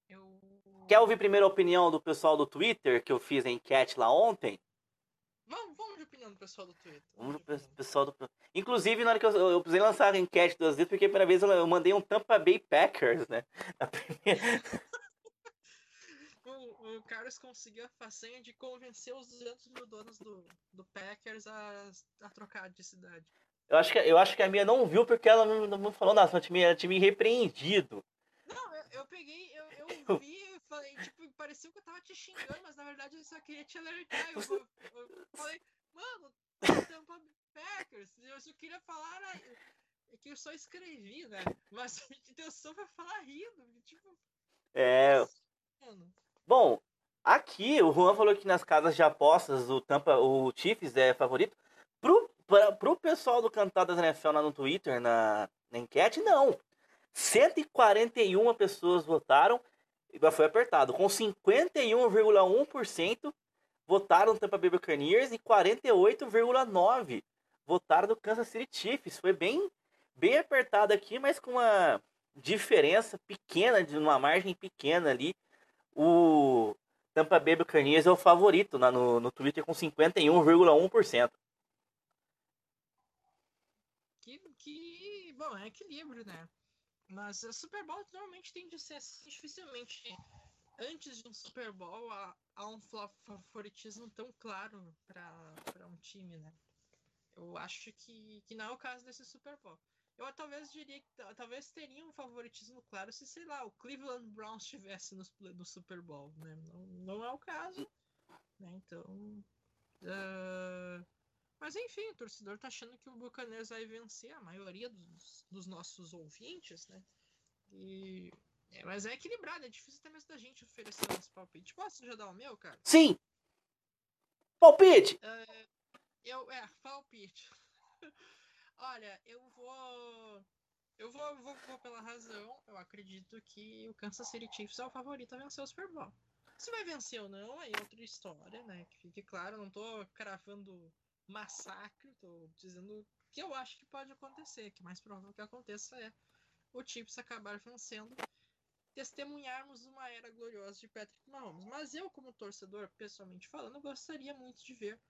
eu. Quer ouvir primeiro a opinião do pessoal do Twitter que eu fiz a enquete lá ontem? Vamos, vamos de opinião do pessoal do Twitter. Vamos do pessoal do. Inclusive, na hora que eu, eu precisei lançar a enquete duas vezes, porque a primeira vez eu, eu mandei um Tampa Bay Packers, né? Primeira. o, o Carlos conseguiu a façanha de convencer os 200 mil donos do, do Packers a, a trocar de cidade. Eu acho, que, eu acho que a minha não viu porque ela não, não falou nada, só tinha, tinha me repreendido. Não, eu, eu peguei, eu, eu vi e falei, tipo, parecia que eu tava te xingando, mas na verdade eu só queria te alertar. Eu, eu, eu falei, mano, Tampa Packers, eu só queria falar. É que eu só escrevi, né? Mas a intenção foi falar rindo. Tipo. É. Mano. Bom, aqui o Juan falou que nas casas de apostas o Tampa, o Chiefs é favorito. Pro, pra, pro pessoal do Cantadas NFL lá no Twitter, na, na enquete, não. 141 pessoas votaram e foi apertado. Com 51,1% votaram no Tampa Bay Buccaneers e 48,9% votaram no Kansas City Chiefs. Foi bem, bem apertado aqui, mas com uma diferença pequena, de uma margem pequena ali o Tampa Bay Buccaneers é o favorito lá no, no Twitter com 51,1%. Que, que, bom, é equilíbrio, né? Mas o Super Bowl normalmente tende a ser assim, dificilmente antes de um Super Bowl há, há um favoritismo tão claro para um time, né? Eu acho que, que não é o caso desse Super Bowl. Eu talvez diria que talvez teria um favoritismo claro se, sei lá, o Cleveland Browns estivesse no, no Super Bowl, né? Não, não é o caso, né? Então. Uh... Mas enfim, o torcedor tá achando que o Buccaneers vai vencer a maioria dos, dos nossos ouvintes, né? E. É, mas é equilibrado, é difícil até mesmo da gente oferecer nosso palpite. Posso já dar o meu, cara? Sim! Palpite! Uh, eu, é, palpite. Olha, eu vou. Eu vou, vou, vou, pela razão. Eu acredito que o Kansas City Chiefs é o favorito a vencer o Super Bowl. Se vai vencer ou não, aí é outra história, né? Que fique claro, eu não tô cravando massacre, tô dizendo que eu acho que pode acontecer, que mais provável que aconteça é o Chiefs acabar vencendo, testemunharmos uma era gloriosa de Patrick Mahomes. Mas eu, como torcedor, pessoalmente falando, gostaria muito de ver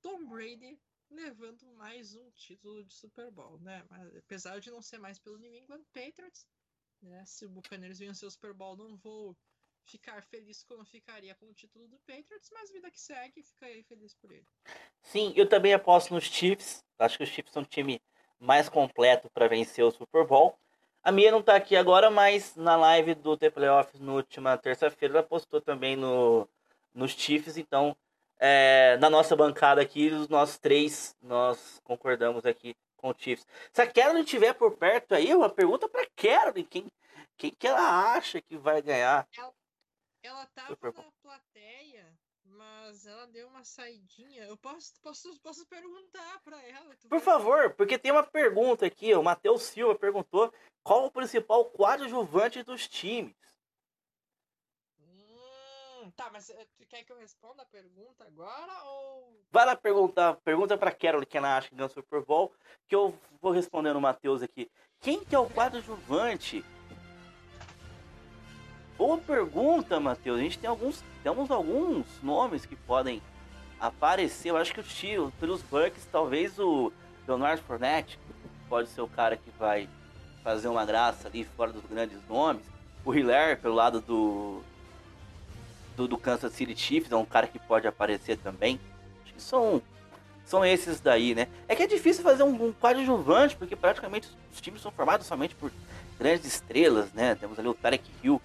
Tom Brady levando mais um título de Super Bowl, né? Mas, apesar de não ser mais pelo New England Patriots, né? Se o Buccaneers vencer o Super Bowl, não vou ficar feliz como ficaria com o título do Patriots, mas vida que segue, ficarei feliz por ele. Sim, eu também aposto nos Chiefs. Acho que os Chiefs são o time mais completo para vencer o Super Bowl. A minha não está aqui agora, mas na live do The Playoffs, na última terça-feira, ela postou também no, nos Chiefs, então é, na nossa bancada aqui, os nós três, nós concordamos aqui com o Chiefs. Se a Carolyn estiver por perto aí, uma pergunta para Carolyn, quem, quem que ela acha que vai ganhar? Ela, ela tava na plateia, mas ela deu uma saidinha. Eu posso, posso, posso perguntar para ela. Por favor, porque tem uma pergunta aqui, o Matheus Silva perguntou qual o principal coadjuvante dos times. Tá, mas eh, tu quer que eu responda a pergunta agora ou. Vai lá perguntar, pergunta pra Carol que ela acha que ganhou o Super Bowl, que eu vou responder no Matheus aqui. Quem que é o coadjuvante? Boa pergunta, Matheus. A gente tem alguns, temos alguns nomes que podem aparecer. Eu acho que o tio, pelos Bucks, talvez o Leonardo Fournette pode ser o cara que vai fazer uma graça ali fora dos grandes nomes. O Hiller, pelo lado do, do, do Kansas City Chiefs, é um cara que pode aparecer também. Acho que são, são esses daí, né? É que é difícil fazer um, um coadjuvante, porque praticamente os times são formados somente por grandes estrelas, né? Temos ali o Tarek Hill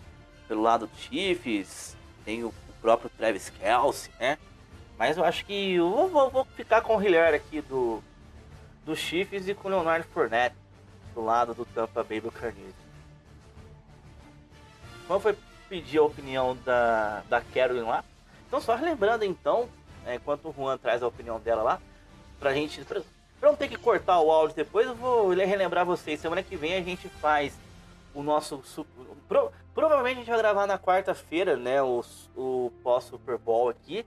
pelo lado do Chiefs, tem o, próprio Travis Kelsey, né? Mas eu acho que eu vou, vou ficar com o Hilliard aqui do, do Chiefs e com o Leonardo Fournette do lado do Tampa Bay Buccaneers. Vamos foi pedir a opinião da, da Carolyn lá. Então, só lembrando então, é, enquanto o Juan traz a opinião dela lá, pra gente. Pra, pra não ter que cortar o áudio depois, eu vou relembrar vocês. Semana que vem a gente faz o nosso. Pro, provavelmente a gente vai gravar na quarta-feira, né? O, o pós-Super Bowl aqui.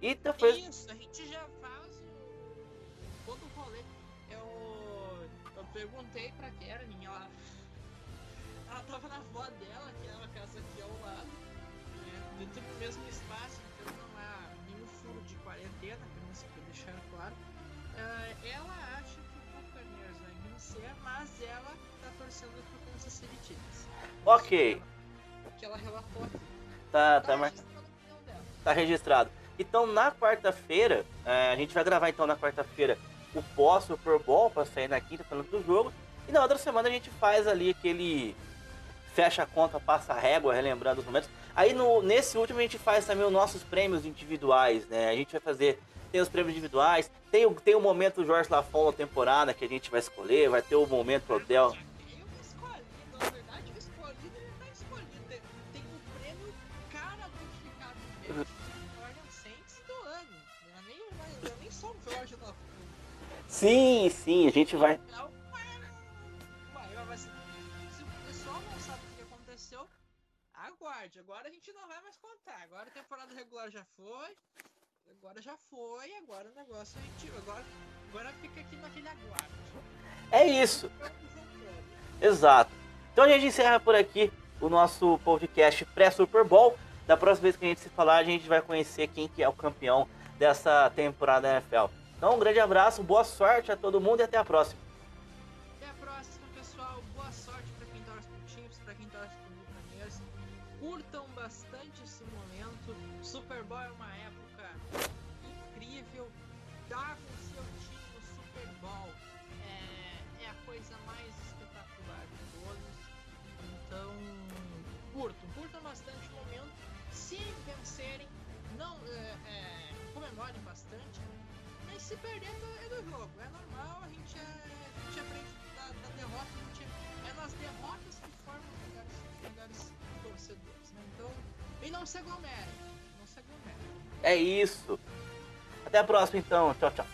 E depois. Isso, a gente já faz o, todo o rolê. Eu, eu perguntei Ok. Que ela relatou aqui. Tá, tá, tá mas... Tá registrado. Então na quarta-feira, é, a gente vai gravar então na quarta-feira o pós Super Bowl para sair na quinta falando do jogo. E na outra semana a gente faz ali aquele fecha a conta, passa a régua, relembrando os momentos. Aí no, nesse último a gente faz também os nossos prêmios individuais, né? A gente vai fazer tem os prêmios individuais, tem o, tem o momento Jorge Lafon na temporada que a gente vai escolher, vai ter o momento Odell. Sim, sim, a gente vai. Se o pessoal não sabe o que aconteceu, aguarde. Agora a gente não vai mais contar. Agora a temporada regular já foi. Agora já foi, agora o negócio a gente. Agora, agora fica aqui naquele aguardo. É isso. Exato. Então a gente encerra por aqui o nosso podcast pré-Super Bowl. Da próxima vez que a gente se falar, a gente vai conhecer quem que é o campeão dessa temporada da NFL. Então, um grande abraço, boa sorte a todo mundo e até a próxima. Até a próxima, pessoal. Boa sorte para quem torce pro para quem torce pro. Curtam bastante esse momento. Super Bowl é uma se não se. É isso. Até a próxima então, tchau, tchau.